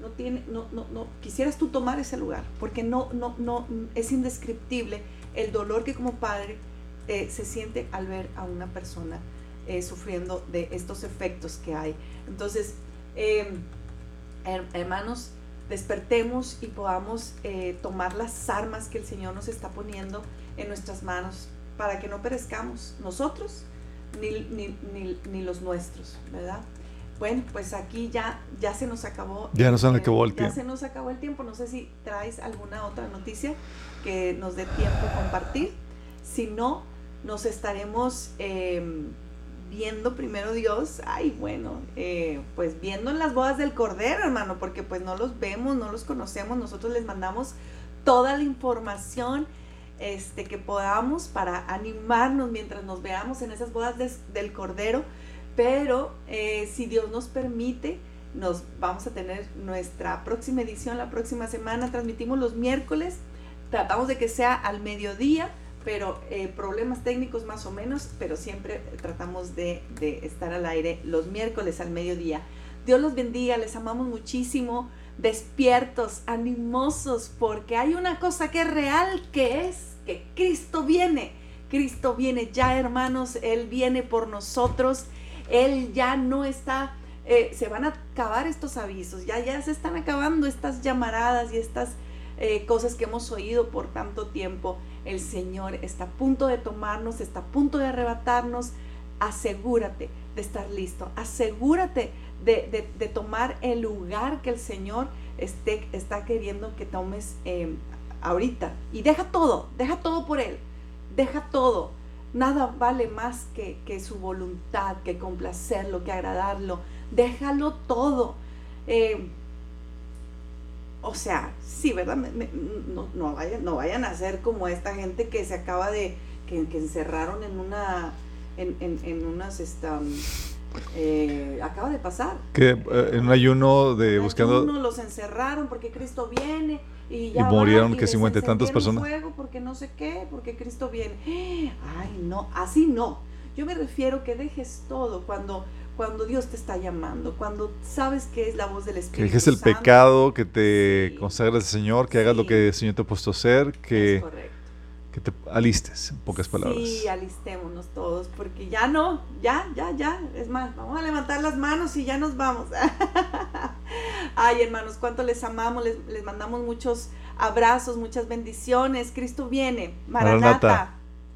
no tiene no no no quisieras tú tomar ese lugar, porque no no no es indescriptible el dolor que como padre eh, se siente al ver a una persona eh, sufriendo de estos efectos que hay. Entonces, Em, hermanos, despertemos y podamos eh, tomar las armas que el Señor nos está poniendo en nuestras manos para que no perezcamos nosotros ni, los nuestros, ¿verdad? Bueno, pues aquí ya, ya se nos acabó. Ya nos acabó el tiempo. Ya se nos acabó el tiempo. No sé si traes alguna otra noticia que nos dé tiempo a compartir. Si no, nos estaremos... Eh, viendo primero Dios, ay, bueno, eh, pues viendo en las bodas del Cordero, hermano, porque pues no los vemos, no los conocemos, nosotros les mandamos toda la información este, que podamos para animarnos mientras nos veamos en esas bodas del Cordero, pero eh, si Dios nos permite, nos vamos a tener nuestra próxima edición la próxima semana, transmitimos los miércoles, tratamos de que sea al mediodía, pero eh, problemas técnicos más o menos, pero siempre tratamos de, estar al aire los miércoles al mediodía. Dios los bendiga, les amamos muchísimo, despiertos, animosos, porque hay una cosa que es real, que es que Cristo viene. Cristo viene ya, hermanos, Él viene por nosotros, Él ya no está, eh, se van a acabar estos avisos, ya, ya se están acabando estas llamaradas y estas eh, cosas que hemos oído por tanto tiempo. El Señor está a punto de tomarnos, está a punto de arrebatarnos. Asegúrate de estar listo, asegúrate de, tomar el lugar que el Señor está queriendo que tomes em, ahorita. Y deja todo, deja todo por Él, deja todo. Nada vale más que, su voluntad, que complacerlo, que agradarlo. Déjalo todo. Em, o sea, sí, ¿verdad? no, no, vayan, no vayan a ser como esta gente que se acaba de, que, que encerraron en una, en, en, en unas, esta, eh, acaba de pasar. Que eh, en un ayuno de en buscando... Ayuno los encerraron porque Cristo viene y ya y murieron que cincuenta y tantas personas. Fuego porque no sé qué, porque Cristo viene. Ay, no, así no. Yo me refiero que dejes todo cuando cuando Dios te está llamando, cuando sabes que es la voz del Espíritu. Que dejes el pecado, que te consagres al Señor, que hagas lo que el Señor te ha puesto a hacer, que, que te alistes, en pocas palabras. Sí, alistémonos todos, porque ya no, ya, ya, ya. Es más, vamos a levantar las manos y ya nos vamos. Ay, hermanos, cuánto les amamos, les, les mandamos muchos abrazos, muchas bendiciones. Cristo viene. Maranata.